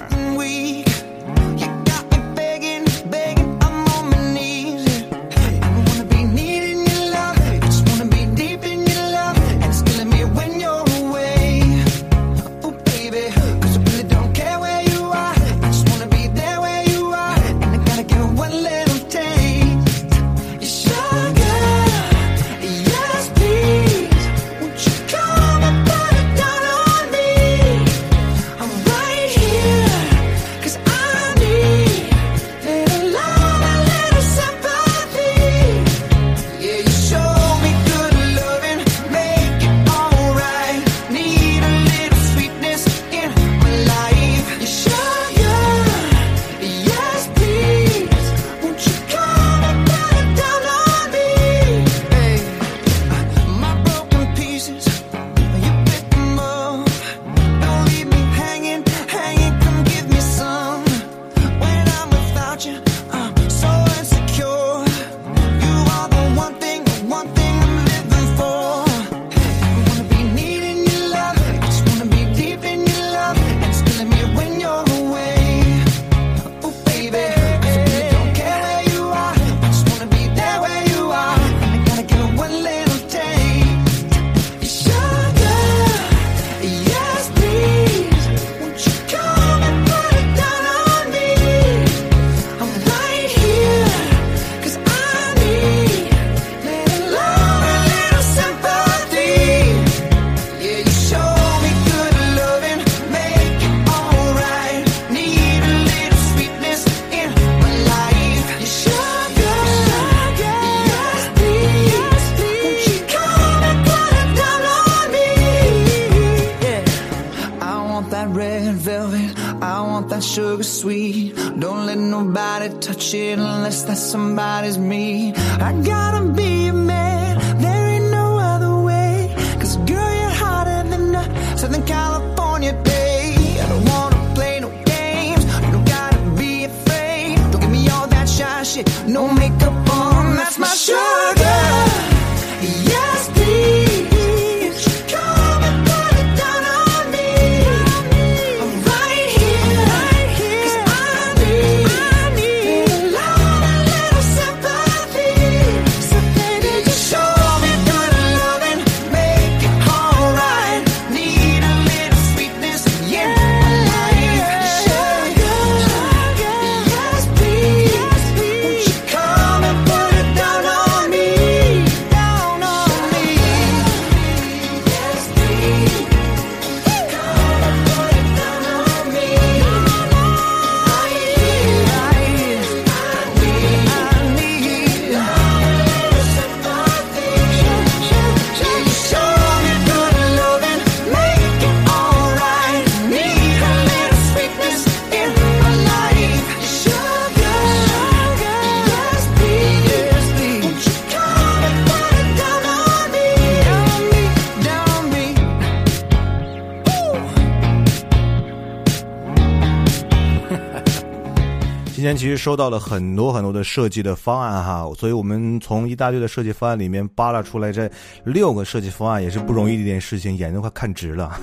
天其实收到了很多很多的设计的方案哈，所以我们从一大堆的设计方案里面扒拉出来这六个设计方案，也是不容易的一件事情，眼睛快看直了。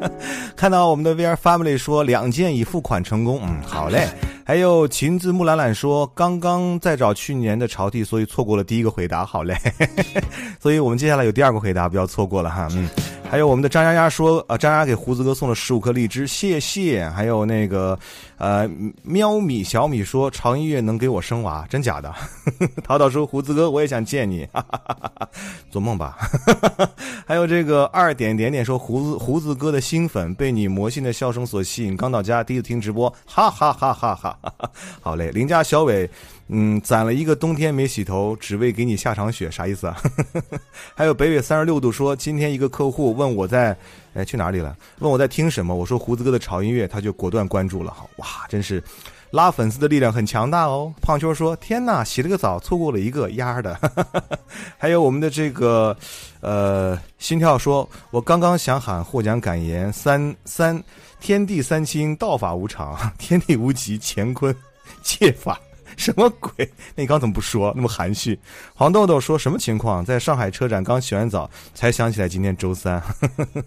看到我们的 VR Family 说两件已付款成功，嗯，好嘞。还有琴子木兰兰说刚刚在找去年的朝替，所以错过了第一个回答，好嘞。所以我们接下来有第二个回答，不要错过了哈，嗯。还有我们的张丫丫说，呃，张丫给胡子哥送了十五颗荔枝，谢谢。还有那个，呃，喵米小米说，长音乐能给我生娃，真假的？淘淘说，胡子哥我也想见你，哈哈哈哈做梦吧。还有这个二点点点说，胡子胡子哥的新粉被你魔性的笑声所吸引，刚到家第一次听直播，哈哈哈哈哈哈。好嘞，邻家小伟。嗯，攒了一个冬天没洗头，只为给你下场雪，啥意思啊？还有北纬三十六度说，今天一个客户问我在，哎，去哪里了？问我在听什么？我说胡子哥的潮音乐，他就果断关注了。哇，真是拉粉丝的力量很强大哦。胖秋说，天哪，洗了个澡，错过了一个丫的。还有我们的这个，呃，心跳说，我刚刚想喊获奖感言，三三天地三清，道法无常，天地无极，乾坤借法。什么鬼？那你刚怎么不说？那么含蓄。黄豆豆说什么情况？在上海车展刚洗完澡，才想起来今天周三。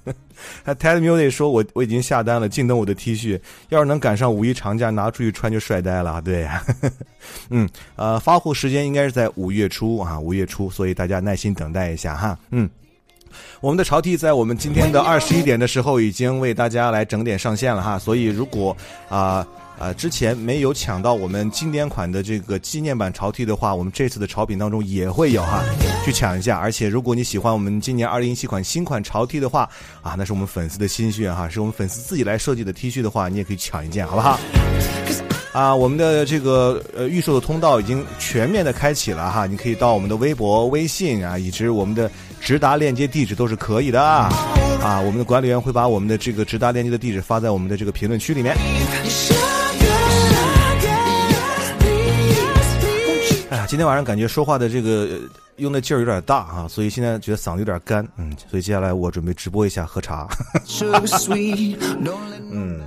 Ted Music 说：“我我已经下单了，静等我的 T 恤。要是能赶上五一长假，拿出去穿就帅呆了。”对呀，嗯，呃，发货时间应该是在五月初啊，五月初，所以大家耐心等待一下哈。嗯，我们的潮 T 在我们今天的二十一点的时候已经为大家来整点上线了哈，所以如果啊。啊，之前没有抢到我们经典款的这个纪念版潮 T 的话，我们这次的潮品当中也会有哈，去抢一下。而且如果你喜欢我们今年二零一七款新款潮 T 的话，啊，那是我们粉丝的心血哈，是我们粉丝自己来设计的 T 恤的话，你也可以抢一件，好不好？啊，我们的这个呃预售的通道已经全面的开启了哈，你可以到我们的微博、微信啊，以及我们的直达链接地址都是可以的啊。啊，我们的管理员会把我们的这个直达链接的地址发在我们的这个评论区里面。今天晚上感觉说话的这个用的劲儿有点大啊，所以现在觉得嗓子有点干，嗯，所以接下来我准备直播一下喝茶。嗯，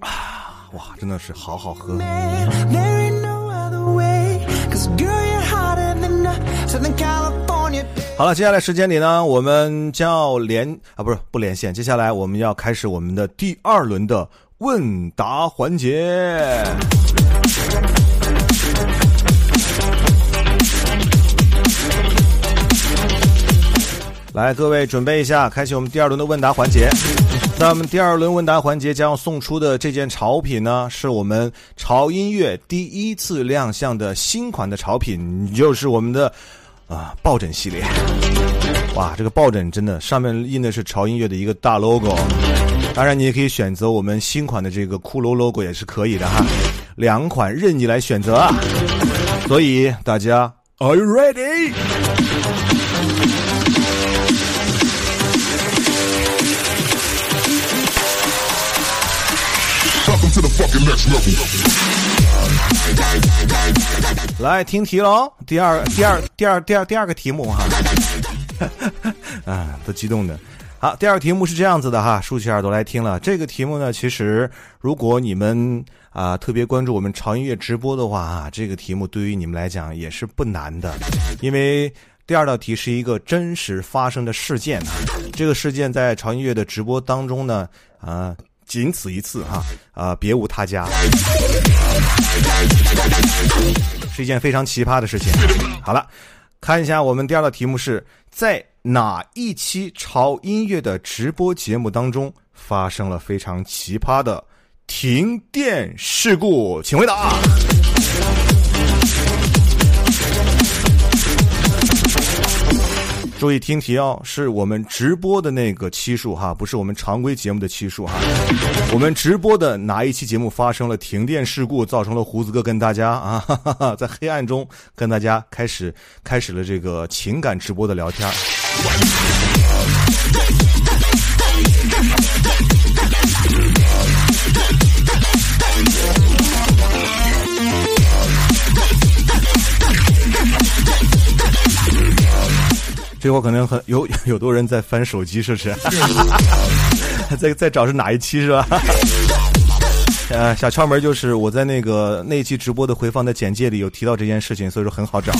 啊，哇，真的是好好喝。好了，接下来时间里呢，我们将要连啊，不是不连线，接下来我们要开始我们的第二轮的问答环节。来，各位准备一下，开启我们第二轮的问答环节。在我们第二轮问答环节将要送出的这件潮品呢，是我们潮音乐第一次亮相的新款的潮品，就是我们的啊抱枕系列。哇，这个抱枕真的上面印的是潮音乐的一个大 logo，当然你也可以选择我们新款的这个骷髅 logo 也是可以的哈，两款任你来选择啊。所以大家，Are you ready？来听题喽，第二、第二、第二、第二、第二个题目哈，啊，都激动的。好，第二个题目是这样子的哈，竖起耳朵来听了。这个题目呢，其实如果你们啊特别关注我们潮音乐直播的话啊，这个题目对于你们来讲也是不难的，因为第二道题是一个真实发生的事件啊。这个事件在潮音乐的直播当中呢，啊，仅此一次哈，啊，别无他家，是一件非常奇葩的事情。好了，看一下我们第二道题目是在。哪一期潮音乐的直播节目当中发生了非常奇葩的停电事故？请回答。注意听题哦，是我们直播的那个期数哈，不是我们常规节目的期数哈。我们直播的哪一期节目发生了停电事故，造成了胡子哥跟大家啊，在黑暗中跟大家开始开始了这个情感直播的聊天。最后可能很有 有多人在翻手机，是不是？在在找是哪一期是吧？呃，小窍门就是我在那个那期直播的回放的简介里有提到这件事情，所以说很好找。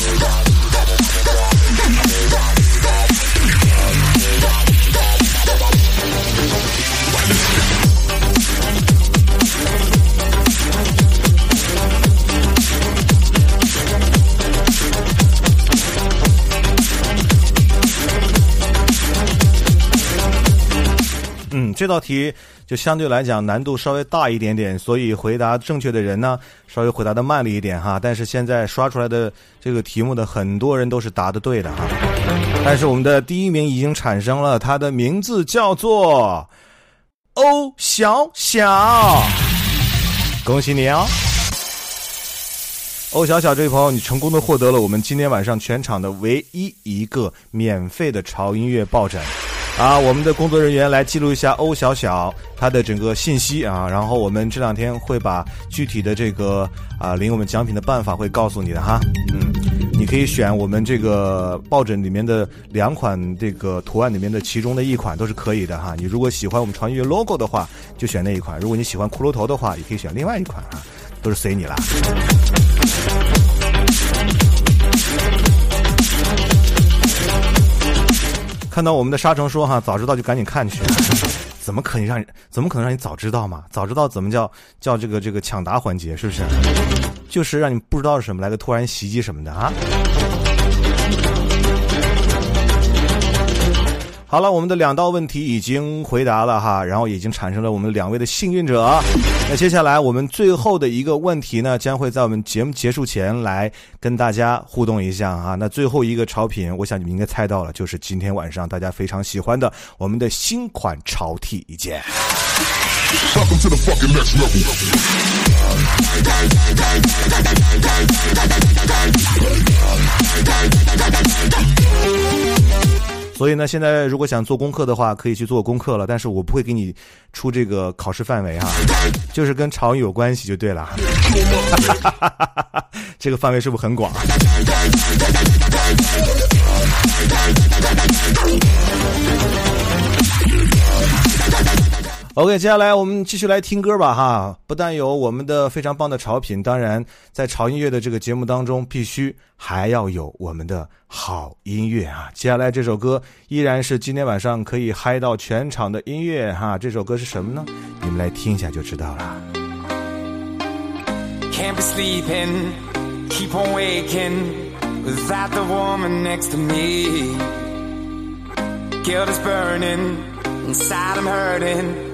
这道题就相对来讲难度稍微大一点点，所以回答正确的人呢，稍微回答的慢了一点哈。但是现在刷出来的这个题目的很多人都是答的对的哈。但是我们的第一名已经产生了，他的名字叫做欧小小，恭喜你哦！欧小小这位朋友，你成功的获得了我们今天晚上全场的唯一一个免费的潮音乐抱枕。啊，我们的工作人员来记录一下欧小小他的整个信息啊，然后我们这两天会把具体的这个啊领我们奖品的办法会告诉你的哈。嗯，你可以选我们这个抱枕里面的两款这个图案里面的其中的一款都是可以的哈。你如果喜欢我们传音乐 logo 的话，就选那一款；如果你喜欢骷髅头的话，也可以选另外一款啊，都是随你了。看到我们的沙城说哈，早知道就赶紧看去，怎么可能让怎么可能让你早知道嘛？早知道怎么叫叫这个这个抢答环节是不是？就是让你不知道是什么来个突然袭击什么的啊。好了，我们的两道问题已经回答了哈，然后已经产生了我们两位的幸运者。那接下来我们最后的一个问题呢，将会在我们节目结束前来跟大家互动一下啊。那最后一个潮品，我想你们应该猜到了，就是今天晚上大家非常喜欢的我们的新款潮 T 一件。所以呢，现在如果想做功课的话，可以去做功课了。但是我不会给你出这个考试范围啊，就是跟潮语有关系就对了。这个范围是不是很广 ？OK，接下来我们继续来听歌吧，哈！不但有我们的非常棒的潮品，当然在潮音乐的这个节目当中，必须还要有我们的好音乐啊！接下来这首歌依然是今天晚上可以嗨到全场的音乐哈！这首歌是什么呢？你们来听一下就知道了。Can't be sleeping, keep on waking without the woman next to me. Guilt is burning inside, I'm hurting.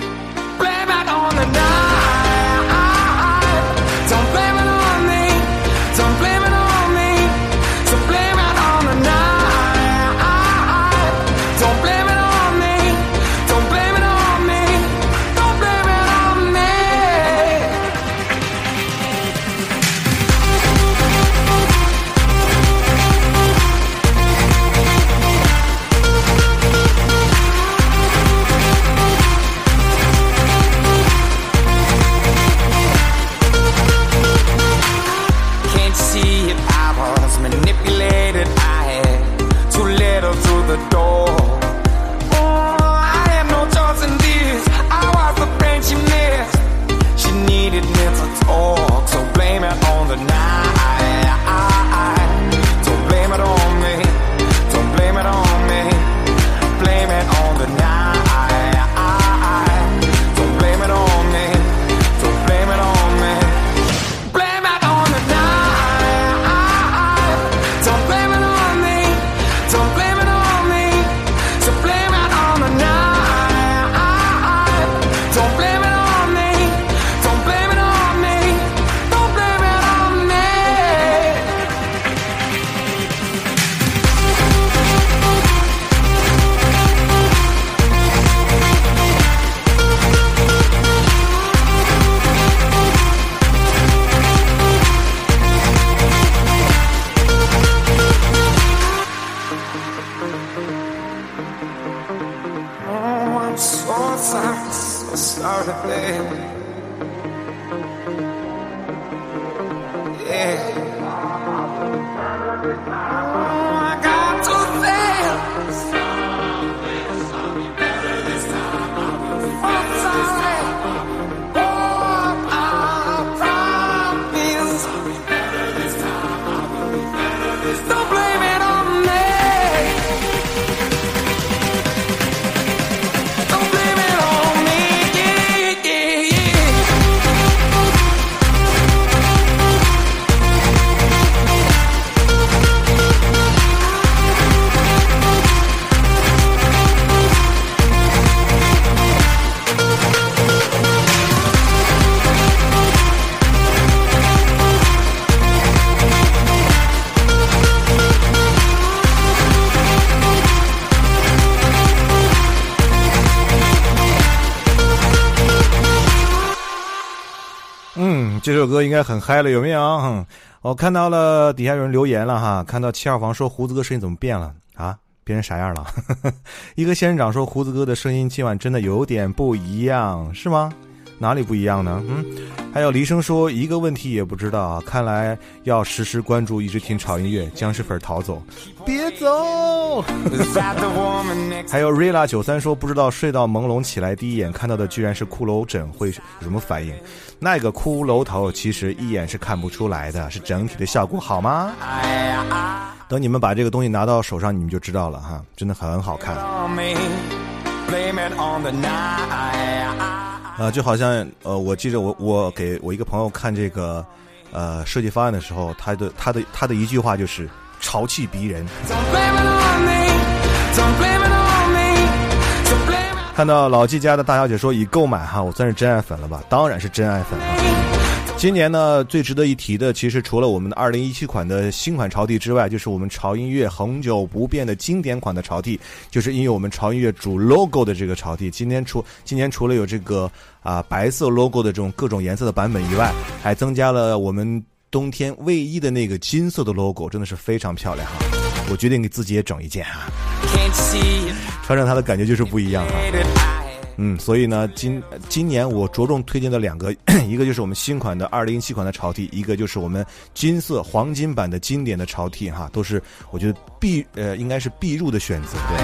应该很嗨了，有没有？我看到了底下有人留言了哈，看到七号房说胡子哥声音怎么变了啊？变成啥样了？一个仙人掌说胡子哥的声音今晚真的有点不一样，是吗？哪里不一样呢？嗯，还有黎生说一个问题也不知道啊，看来要时时关注，一直听潮音乐，僵尸粉逃走，别走。还有瑞拉九三说不知道睡到朦胧起来第一眼看到的居然是骷髅枕，会有什么反应？那个骷髅头其实一眼是看不出来的，是整体的效果好吗？等你们把这个东西拿到手上，你们就知道了哈，真的很好看。啊，就好像呃，我记着我我给我一个朋友看这个呃设计方案的时候，他的他的他的一句话就是潮气逼人。看到老季家的大小姐说已购买哈，我算是真爱粉了吧？当然是真爱粉了。今年呢，最值得一提的，其实除了我们的二零一七款的新款潮 T 之外，就是我们潮音乐恒久不变的经典款的潮 T，就是因为我们潮音乐主 logo 的这个潮 T。今天除今年除了有这个啊白色 logo 的这种各种颜色的版本以外，还增加了我们冬天卫衣的那个金色的 logo，真的是非常漂亮哈！我决定给自己也整一件哈，穿上它的感觉就是不一样哈。嗯，所以呢，今今年我着重推荐的两个，一个就是我们新款的二零一七款的潮 T，一个就是我们金色黄金版的经典的潮 T 哈，都是我觉得必呃应该是必入的选择。对，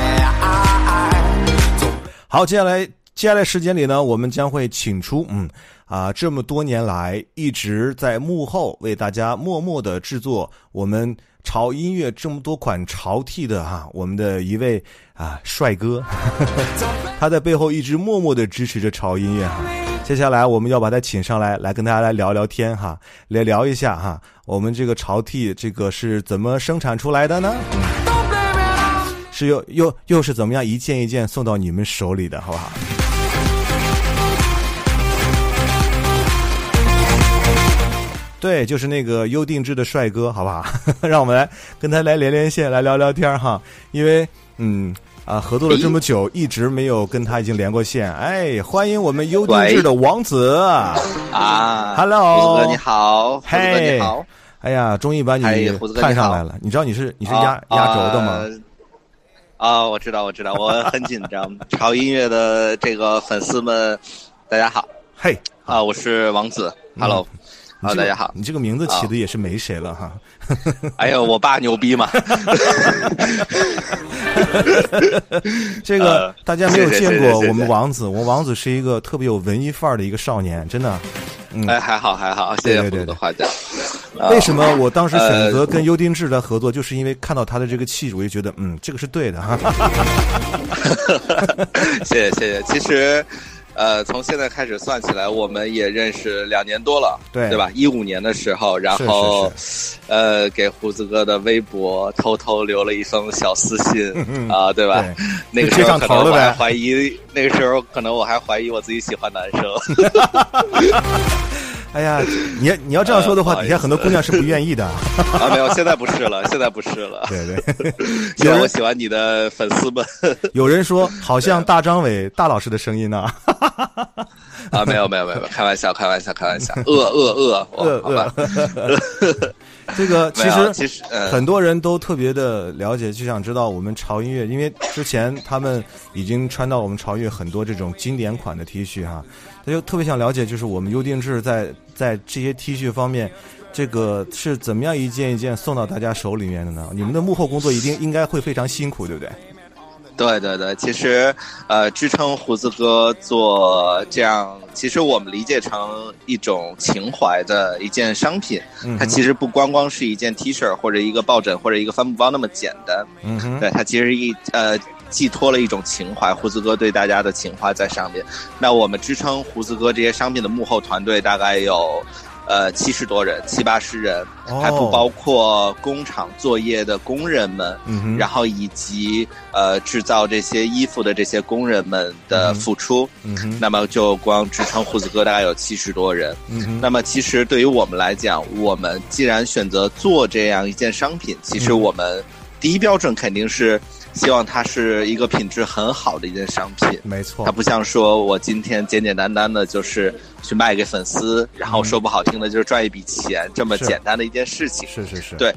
好，接下来接下来时间里呢，我们将会请出嗯啊这么多年来一直在幕后为大家默默的制作我们。潮音乐这么多款潮 T 的哈，我们的一位啊帅哥，他在背后一直默默的支持着潮音乐哈。接下来我们要把他请上来，来跟大家来聊聊天哈，来聊一下哈，我们这个潮 T 这个是怎么生产出来的呢？是又又又是怎么样一件一件送到你们手里的，好不好？对，就是那个优定制的帅哥，好不好？让我们来跟他来连连线，来聊聊天哈。因为，嗯啊，合作了这么久，一直没有跟他已经连过线。哎，欢迎我们优定制的王子啊！Hello，胡子哥你好，嘿，你好。哎呀，终于把你看上来了。你知道你是你是压压轴的吗？啊，我知道，我知道，我很紧张。潮音乐的这个粉丝们，大家好。嘿，啊，我是王子，Hello。好，大家好。你这个名字起的也是没谁了哈。哎呦，我爸牛逼嘛。这个大家没有见过我们王子，我王子是一个特别有文艺范儿的一个少年，真的。嗯，哎，还好还好，谢谢胡子画家。为什么我当时选择跟优丁志来合作，就是因为看到他的这个气质，我就觉得嗯，这个是对的哈。谢谢谢谢，其实。呃，从现在开始算起来，我们也认识两年多了，对对吧？一五年的时候，然后，呃，给胡子哥的微博偷偷留了一封小私信啊，对吧？那个时候可能我还怀疑，那个时候可能我还怀疑我自己喜欢男生。哎呀，你你要这样说的话，底下很多姑娘是不愿意的。啊，没有，现在不是了，现在不是了。对 对，有我喜欢你的粉丝们。有人说，好像大张伟大老师的声音呢。啊，没有没有没有，开玩笑开玩笑开玩笑。饿饿饿饿饿。这个其实其实很多人都特别的了解，就想知道我们潮音乐，因为之前他们已经穿到我们潮音乐很多这种经典款的 T 恤哈。他就特别想了解，就是我们优定制在在这些 T 恤方面，这个是怎么样一件一件送到大家手里面的呢？你们的幕后工作一定应该会非常辛苦，对不对？对对对，其实呃，支撑胡子哥做这样，其实我们理解成一种情怀的一件商品。它其实不光光是一件 T 恤或者一个抱枕或者一个帆布包那么简单。嗯哼，对，它其实一呃寄托了一种情怀，胡子哥对大家的情怀在上面。那我们支撑胡子哥这些商品的幕后团队大概有。呃，七十多人，七八十人，还不包括工厂作业的工人们，然后以及呃制造这些衣服的这些工人们的付出。那么就光支撑胡子哥大概有七十多人。那么其实对于我们来讲，我们既然选择做这样一件商品，其实我们第一标准肯定是。希望它是一个品质很好的一件商品，没错。它不像说我今天简简单单的就是去卖给粉丝，然后说不好听的就是赚一笔钱，这么简单的一件事情。是是是。对，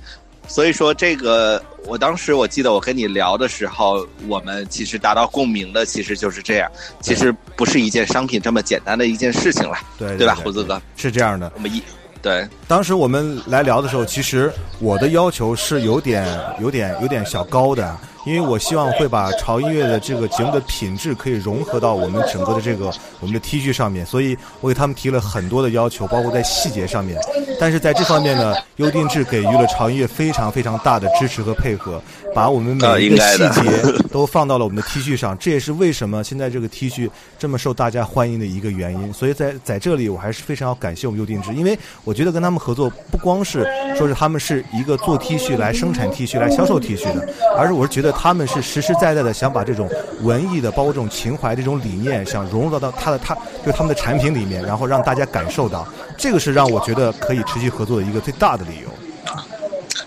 所以说这个，我当时我记得我跟你聊的时候，我们其实达到共鸣的其实就是这样，其实不是一件商品这么简单的一件事情了，对对吧，胡子哥？是这样的。我们一。对，当时我们来聊的时候，其实我的要求是有点、有点、有点小高的。因为我希望会把潮音乐的这个节目的品质可以融合到我们整个的这个我们的 T 恤上面，所以我给他们提了很多的要求，包括在细节上面。但是在这方面呢，优定制给予了潮音乐非常非常大的支持和配合，把我们每一个细节都放到了我们的 T 恤上。这也是为什么现在这个 T 恤这么受大家欢迎的一个原因。所以在在这里，我还是非常要感谢我们优定制，因为我觉得跟他们合作不光是说是他们是一个做 T 恤来生产 T 恤来销售 T 恤的，而是我是觉得。他们是实实在在的想把这种文艺的，包括这种情怀、这种理念，想融入到他的他就他们的产品里面，然后让大家感受到，这个是让我觉得可以持续合作的一个最大的理由。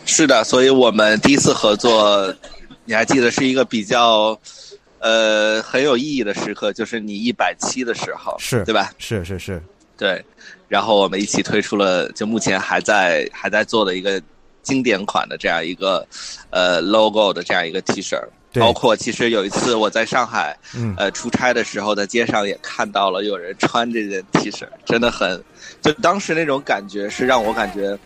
是的，所以我们第一次合作，你还记得是一个比较呃很有意义的时刻，就是你一百七的时候，是对吧？是是是，对。然后我们一起推出了，就目前还在还在做的一个。经典款的这样一个，呃，logo 的这样一个 T 恤，包括其实有一次我在上海，呃，出差的时候，在街上也看到了有人穿这件 T 恤，真的很，就当时那种感觉是让我感觉，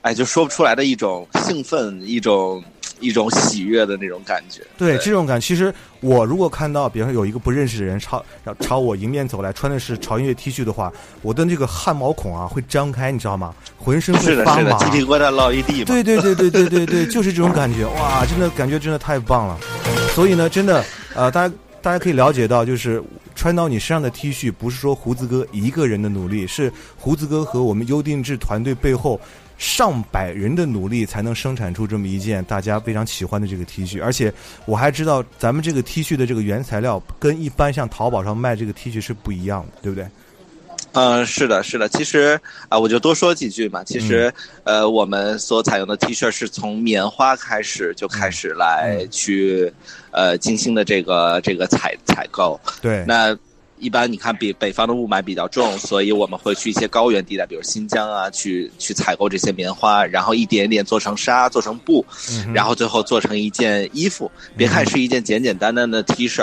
哎，就说不出来的一种兴奋，一种。一种喜悦的那种感觉，对这种感，其实我如果看到，比方说有一个不认识的人朝朝我迎面走来，穿的是潮音乐 T 恤的话，我的这个汗毛孔啊会张开，你知道吗？浑身会发麻，鸡皮疙瘩落一地。对对对对对对对，就是这种感觉，哇，真的感觉真的太棒了。所以呢，真的，呃，大家大家可以了解到，就是穿到你身上的 T 恤，不是说胡子哥一个人的努力，是胡子哥和我们优定制团队背后。上百人的努力才能生产出这么一件大家非常喜欢的这个 T 恤，而且我还知道咱们这个 T 恤的这个原材料跟一般像淘宝上卖这个 T 恤是不一样的，对不对？嗯，是的，是的。其实啊，我就多说几句嘛。其实，呃，我们所采用的 T 恤是从棉花开始就开始来去呃精心的这个这个采采购。对，那。一般你看，比北方的雾霾比较重，所以我们会去一些高原地带，比如新疆啊，去去采购这些棉花，然后一点点做成纱，做成布，然后最后做成一件衣服。别看是一件简简单单的 T 恤，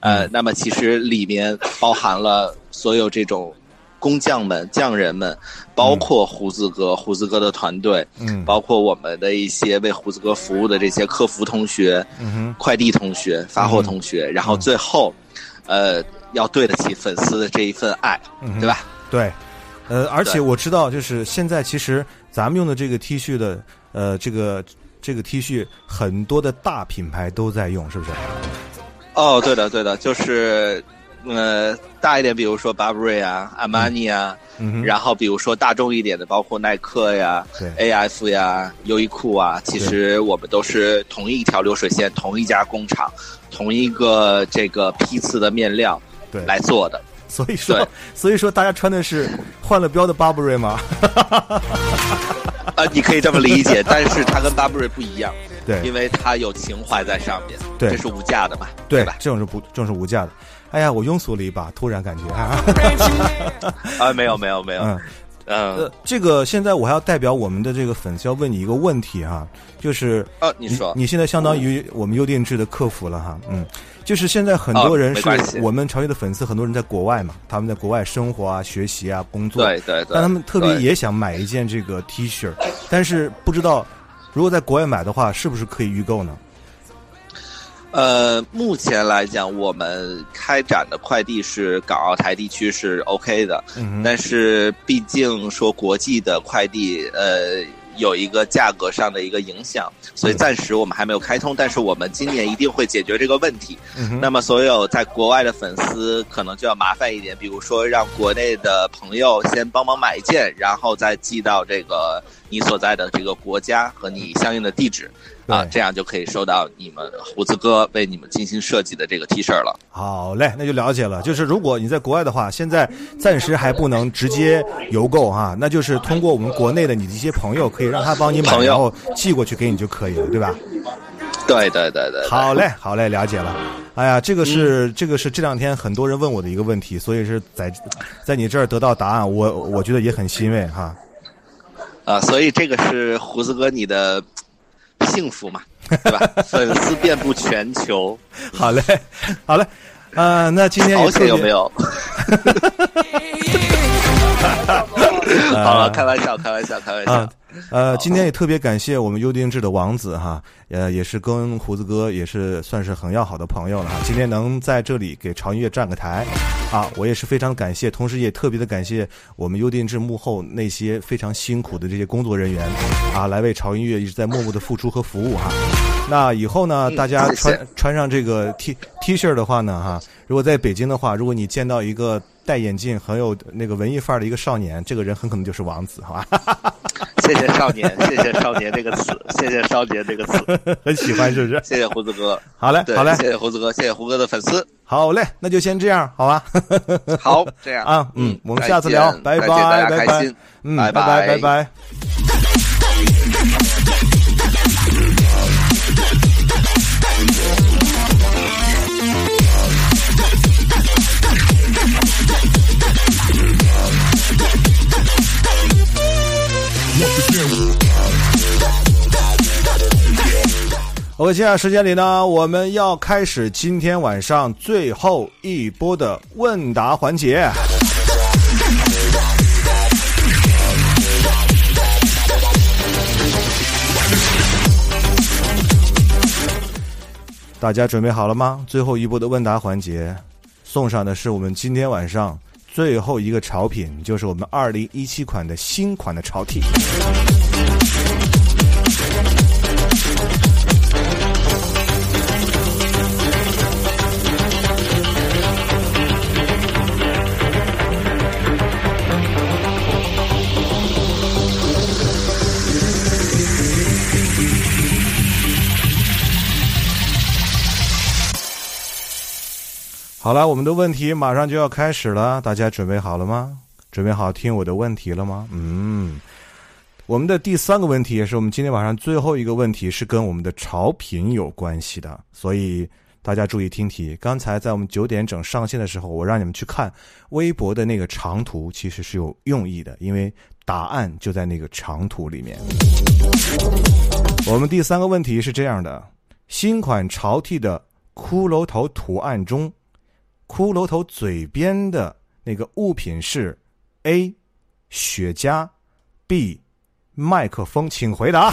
呃，那么其实里面包含了所有这种工匠们、匠人们，包括胡子哥、胡子哥的团队，嗯，包括我们的一些为胡子哥服务的这些客服同学、快递同学、发货同学，然后最后，呃。要对得起粉丝的这一份爱，对吧？对，呃，而且我知道，就是现在其实咱们用的这个 T 恤的，呃，这个这个 T 恤很多的大品牌都在用，是不是？哦，对的，对的，就是呃，大一点，比如说 Burberry 啊、阿玛尼啊，然后比如说大众一点的，包括耐克呀、AF 呀、优衣库啊，其实我们都是同一条流水线，同一家工厂，同一个这个批次的面料。对，来做的，所以说，所以说大家穿的是换了标的 Burberry 吗？啊，你可以这么理解，但是它跟 Burberry 不一样，对，因为它有情怀在上面，对，这是无价的嘛，对吧？这种是不，这种是无价的。哎呀，我庸俗了一把，突然感觉啊，没有没有没有，嗯，呃，这个现在我还要代表我们的这个粉丝要问你一个问题哈，就是呃，你说。你现在相当于我们优定制的客服了哈，嗯，就是现在很多人是我们潮乐的粉丝，很多人在国外嘛，他们在国外生活啊、学习啊、工作，对对对，但他们特别也想买一件这个 T 恤，但是不知道如果在国外买的话，是不是可以预购呢？呃，目前来讲，我们开展的快递是港澳台地区是 OK 的，但是毕竟说国际的快递，呃，有一个价格上的一个影响，所以暂时我们还没有开通。但是我们今年一定会解决这个问题。那么，所有在国外的粉丝可能就要麻烦一点，比如说让国内的朋友先帮忙买一件，然后再寄到这个你所在的这个国家和你相应的地址。啊，这样就可以收到你们胡子哥为你们精心设计的这个 T 恤了。好嘞，那就了解了。就是如果你在国外的话，现在暂时还不能直接邮购哈，那就是通过我们国内的你的一些朋友，可以让他帮你买，然后寄过去给你就可以了，对吧？对对对对。好嘞，好嘞，了解了。哎呀，这个是这个是这两天很多人问我的一个问题，所以是在在你这儿得到答案，我我觉得也很欣慰哈。啊，所以这个是胡子哥你的。幸福嘛，对吧？粉丝遍布全球。好嘞，好嘞，呃，那今天保险有没有？好了，开玩笑，开玩笑，开玩笑。呃，今天也特别感谢我们优定制的王子哈，呃，也是跟胡子哥也是算是很要好的朋友了哈。今天能在这里给潮音乐站个台，啊，我也是非常感谢，同时也特别的感谢我们优定制幕后那些非常辛苦的这些工作人员，啊，来为潮音乐一直在默默的付出和服务哈。那以后呢，大家穿穿上这个 T T 恤的话呢，哈，如果在北京的话，如果你见到一个戴眼镜很有那个文艺范儿的一个少年，这个人很可能就是王子，好吧？谢谢少年，谢谢少年这个词，谢谢少年这个词，很喜欢是不是？谢谢胡子哥，好嘞，好嘞，谢谢胡子哥，谢谢胡哥的粉丝，好嘞，那就先这样，好吧？好，这样啊，嗯，我们下次聊，拜拜，拜拜，嗯，拜拜，拜拜。OK，接下来时间里呢，我们要开始今天晚上最后一波的问答环节。大家准备好了吗？最后一波的问答环节，送上的是我们今天晚上。最后一个潮品就是我们二零一七款的新款的潮 T。好了，我们的问题马上就要开始了，大家准备好了吗？准备好听我的问题了吗？嗯，我们的第三个问题也是我们今天晚上最后一个问题，是跟我们的潮品有关系的，所以大家注意听题。刚才在我们九点整上线的时候，我让你们去看微博的那个长图，其实是有用意的，因为答案就在那个长图里面。我们第三个问题是这样的：新款潮 T 的骷髅头图案中。骷髅头嘴边的那个物品是 A 雪茄，B 麦克风，请回答。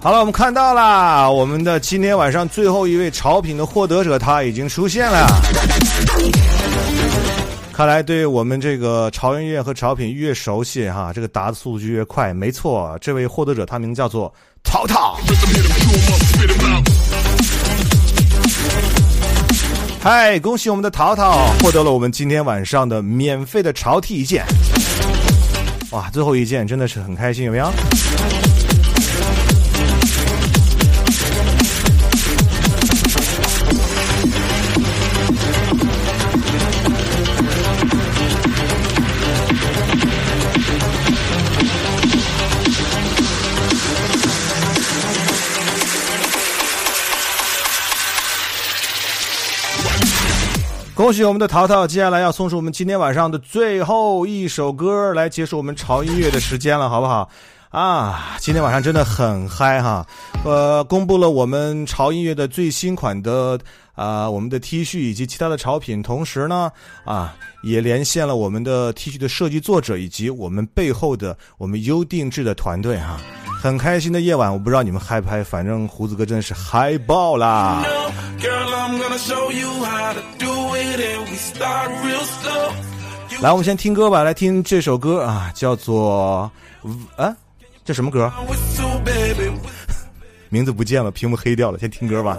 好了，我们看到了我们的今天晚上最后一位潮品的获得者，他已经出现了。看来对我们这个潮音乐和潮品越熟悉哈，这个答的速度就越快。没错，这位获得者他名叫做淘淘。嗨，恭喜我们的淘淘获得了我们今天晚上的免费的潮 T 一件。哇，最后一件真的是很开心，有没有？恭喜我们的淘淘，接下来要送出我们今天晚上的最后一首歌，来结束我们潮音乐的时间了，好不好？啊，今天晚上真的很嗨哈！呃，公布了我们潮音乐的最新款的啊，我们的 T 恤以及其他的潮品，同时呢，啊，也连线了我们的 T 恤的设计作者以及我们背后的我们优定制的团队哈。很开心的夜晚，我不知道你们嗨不嗨，反正胡子哥真的是嗨爆啦！来，我们先听歌吧，来听这首歌啊，叫做啊，这什么歌？名字不见了，屏幕黑掉了，先听歌吧。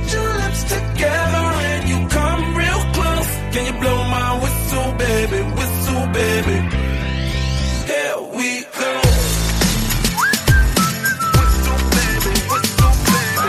together and you come real close. Can you blow my whistle, baby, whistle, baby? Here we close Whistle, baby, whistle baby.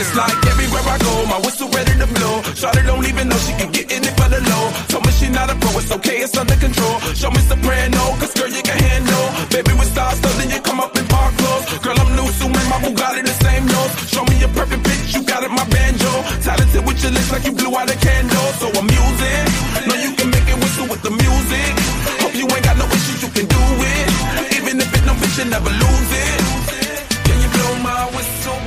It's like everywhere I go. my whistle ready to blow. Charlotte don't even know she can get in it for the low. Told me she not a pro, it's okay, it's under control. Show me soprano, cause girl, you can handle. Baby, with stars, so then you come up in park clothes. Girl, I'm new, so my Bugatti the same nose. Show me a perfect bitch, you got it, my banjo. Talented with your lips like you blew out a candle. So I'm using, know you can make it whistle with the music. Hope you ain't got no issues, you can do it. Even if it no bitch, you never lose it.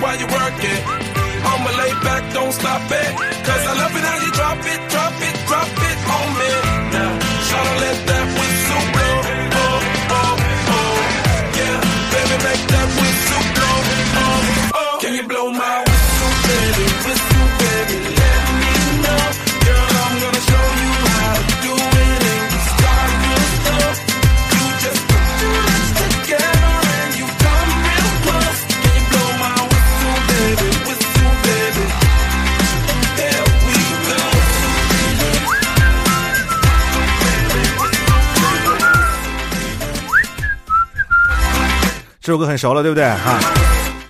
While you work it. I'ma lay back, don't stop it. Cause I love it how you drop it, drop it, drop 这首歌很熟了，对不对啊？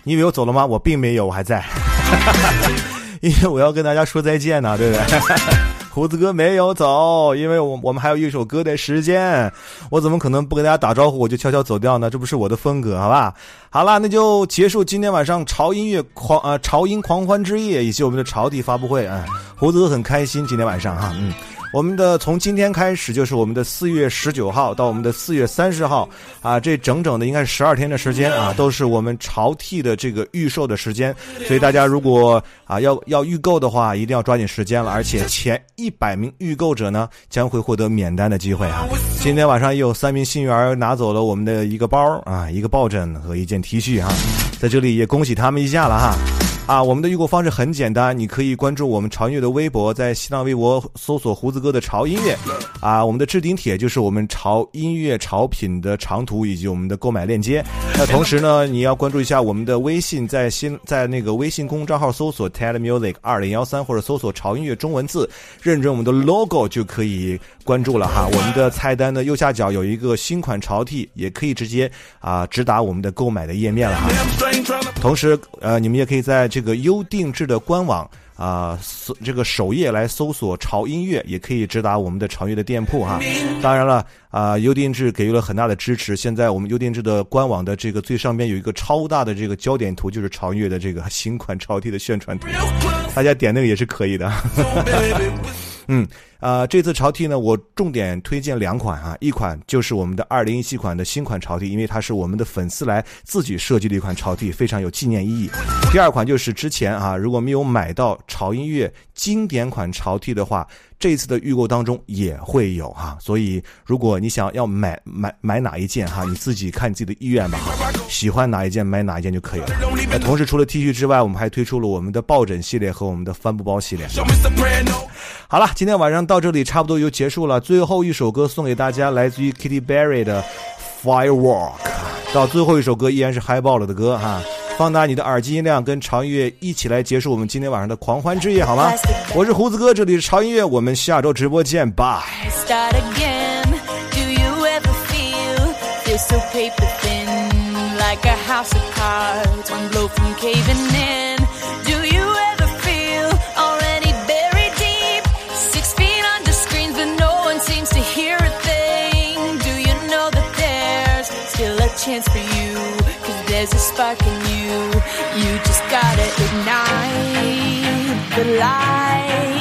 你以为我走了吗？我并没有，我还在，因为我要跟大家说再见呢，对不对？胡子哥没有走，因为我我们还有一首歌的时间，我怎么可能不跟大家打招呼我就悄悄走掉呢？这不是我的风格，好吧？好啦，那就结束今天晚上潮音乐狂呃潮音狂欢之夜以及我们的潮地发布会啊、胡子哥很开心今天晚上哈，嗯。我们的从今天开始就是我们的四月十九号到我们的四月三十号啊，这整整的应该是十二天的时间啊，都是我们潮 T 的这个预售的时间。所以大家如果啊要要预购的话，一定要抓紧时间了。而且前一百名预购者呢，将会获得免单的机会啊。今天晚上也有三名幸运儿拿走了我们的一个包啊，一个抱枕和一件 T 恤哈，在这里也恭喜他们一下了哈。啊，我们的预购方式很简单，你可以关注我们潮音乐的微博，在新浪微博搜索“胡子哥的潮音乐”。啊，我们的置顶帖就是我们潮音乐潮品的长图以及我们的购买链接。那同时呢，你要关注一下我们的微信，在新在那个微信公众账号搜索 “ted music 二零幺三”或者搜索“潮音乐”中文字，认准我们的 logo 就可以关注了哈。我们的菜单的右下角有一个新款潮 T，也可以直接啊直达我们的购买的页面了哈。同时，呃，你们也可以在这。个优定制的官网啊，搜这个首页来搜索潮音乐，也可以直达我们的潮乐的店铺哈。当然了啊，优定制给予了很大的支持。现在我们优定制的官网的这个最上边有一个超大的这个焦点图，就是潮乐的这个新款潮 T 的宣传图，大家点那个也是可以的。嗯。啊，这次潮 T 呢，我重点推荐两款啊，一款就是我们的二零一七款的新款潮 T，因为它是我们的粉丝来自己设计的一款潮 T，非常有纪念意义。第二款就是之前啊，如果没有买到潮音乐经典款潮 T 的话，这次的预购当中也会有哈。所以如果你想要买买买哪一件哈，你自己看自己的意愿吧，喜欢哪一件买哪一件就可以了。那同时除了 T 恤之外，我们还推出了我们的抱枕系列和我们的帆布包系列。好了，今天晚上。到这里差不多就结束了，最后一首歌送给大家，来自于 Kitty Berry 的 Firework。到最后一首歌依然是嗨爆了的歌哈，放大你的耳机音量，跟潮音乐一起来结束我们今天晚上的狂欢之夜好吗？我是胡子哥，这里是潮音乐，我们下周直播见，拜。chance for you. Cause there's a spark in you. You. Just gotta ignite the light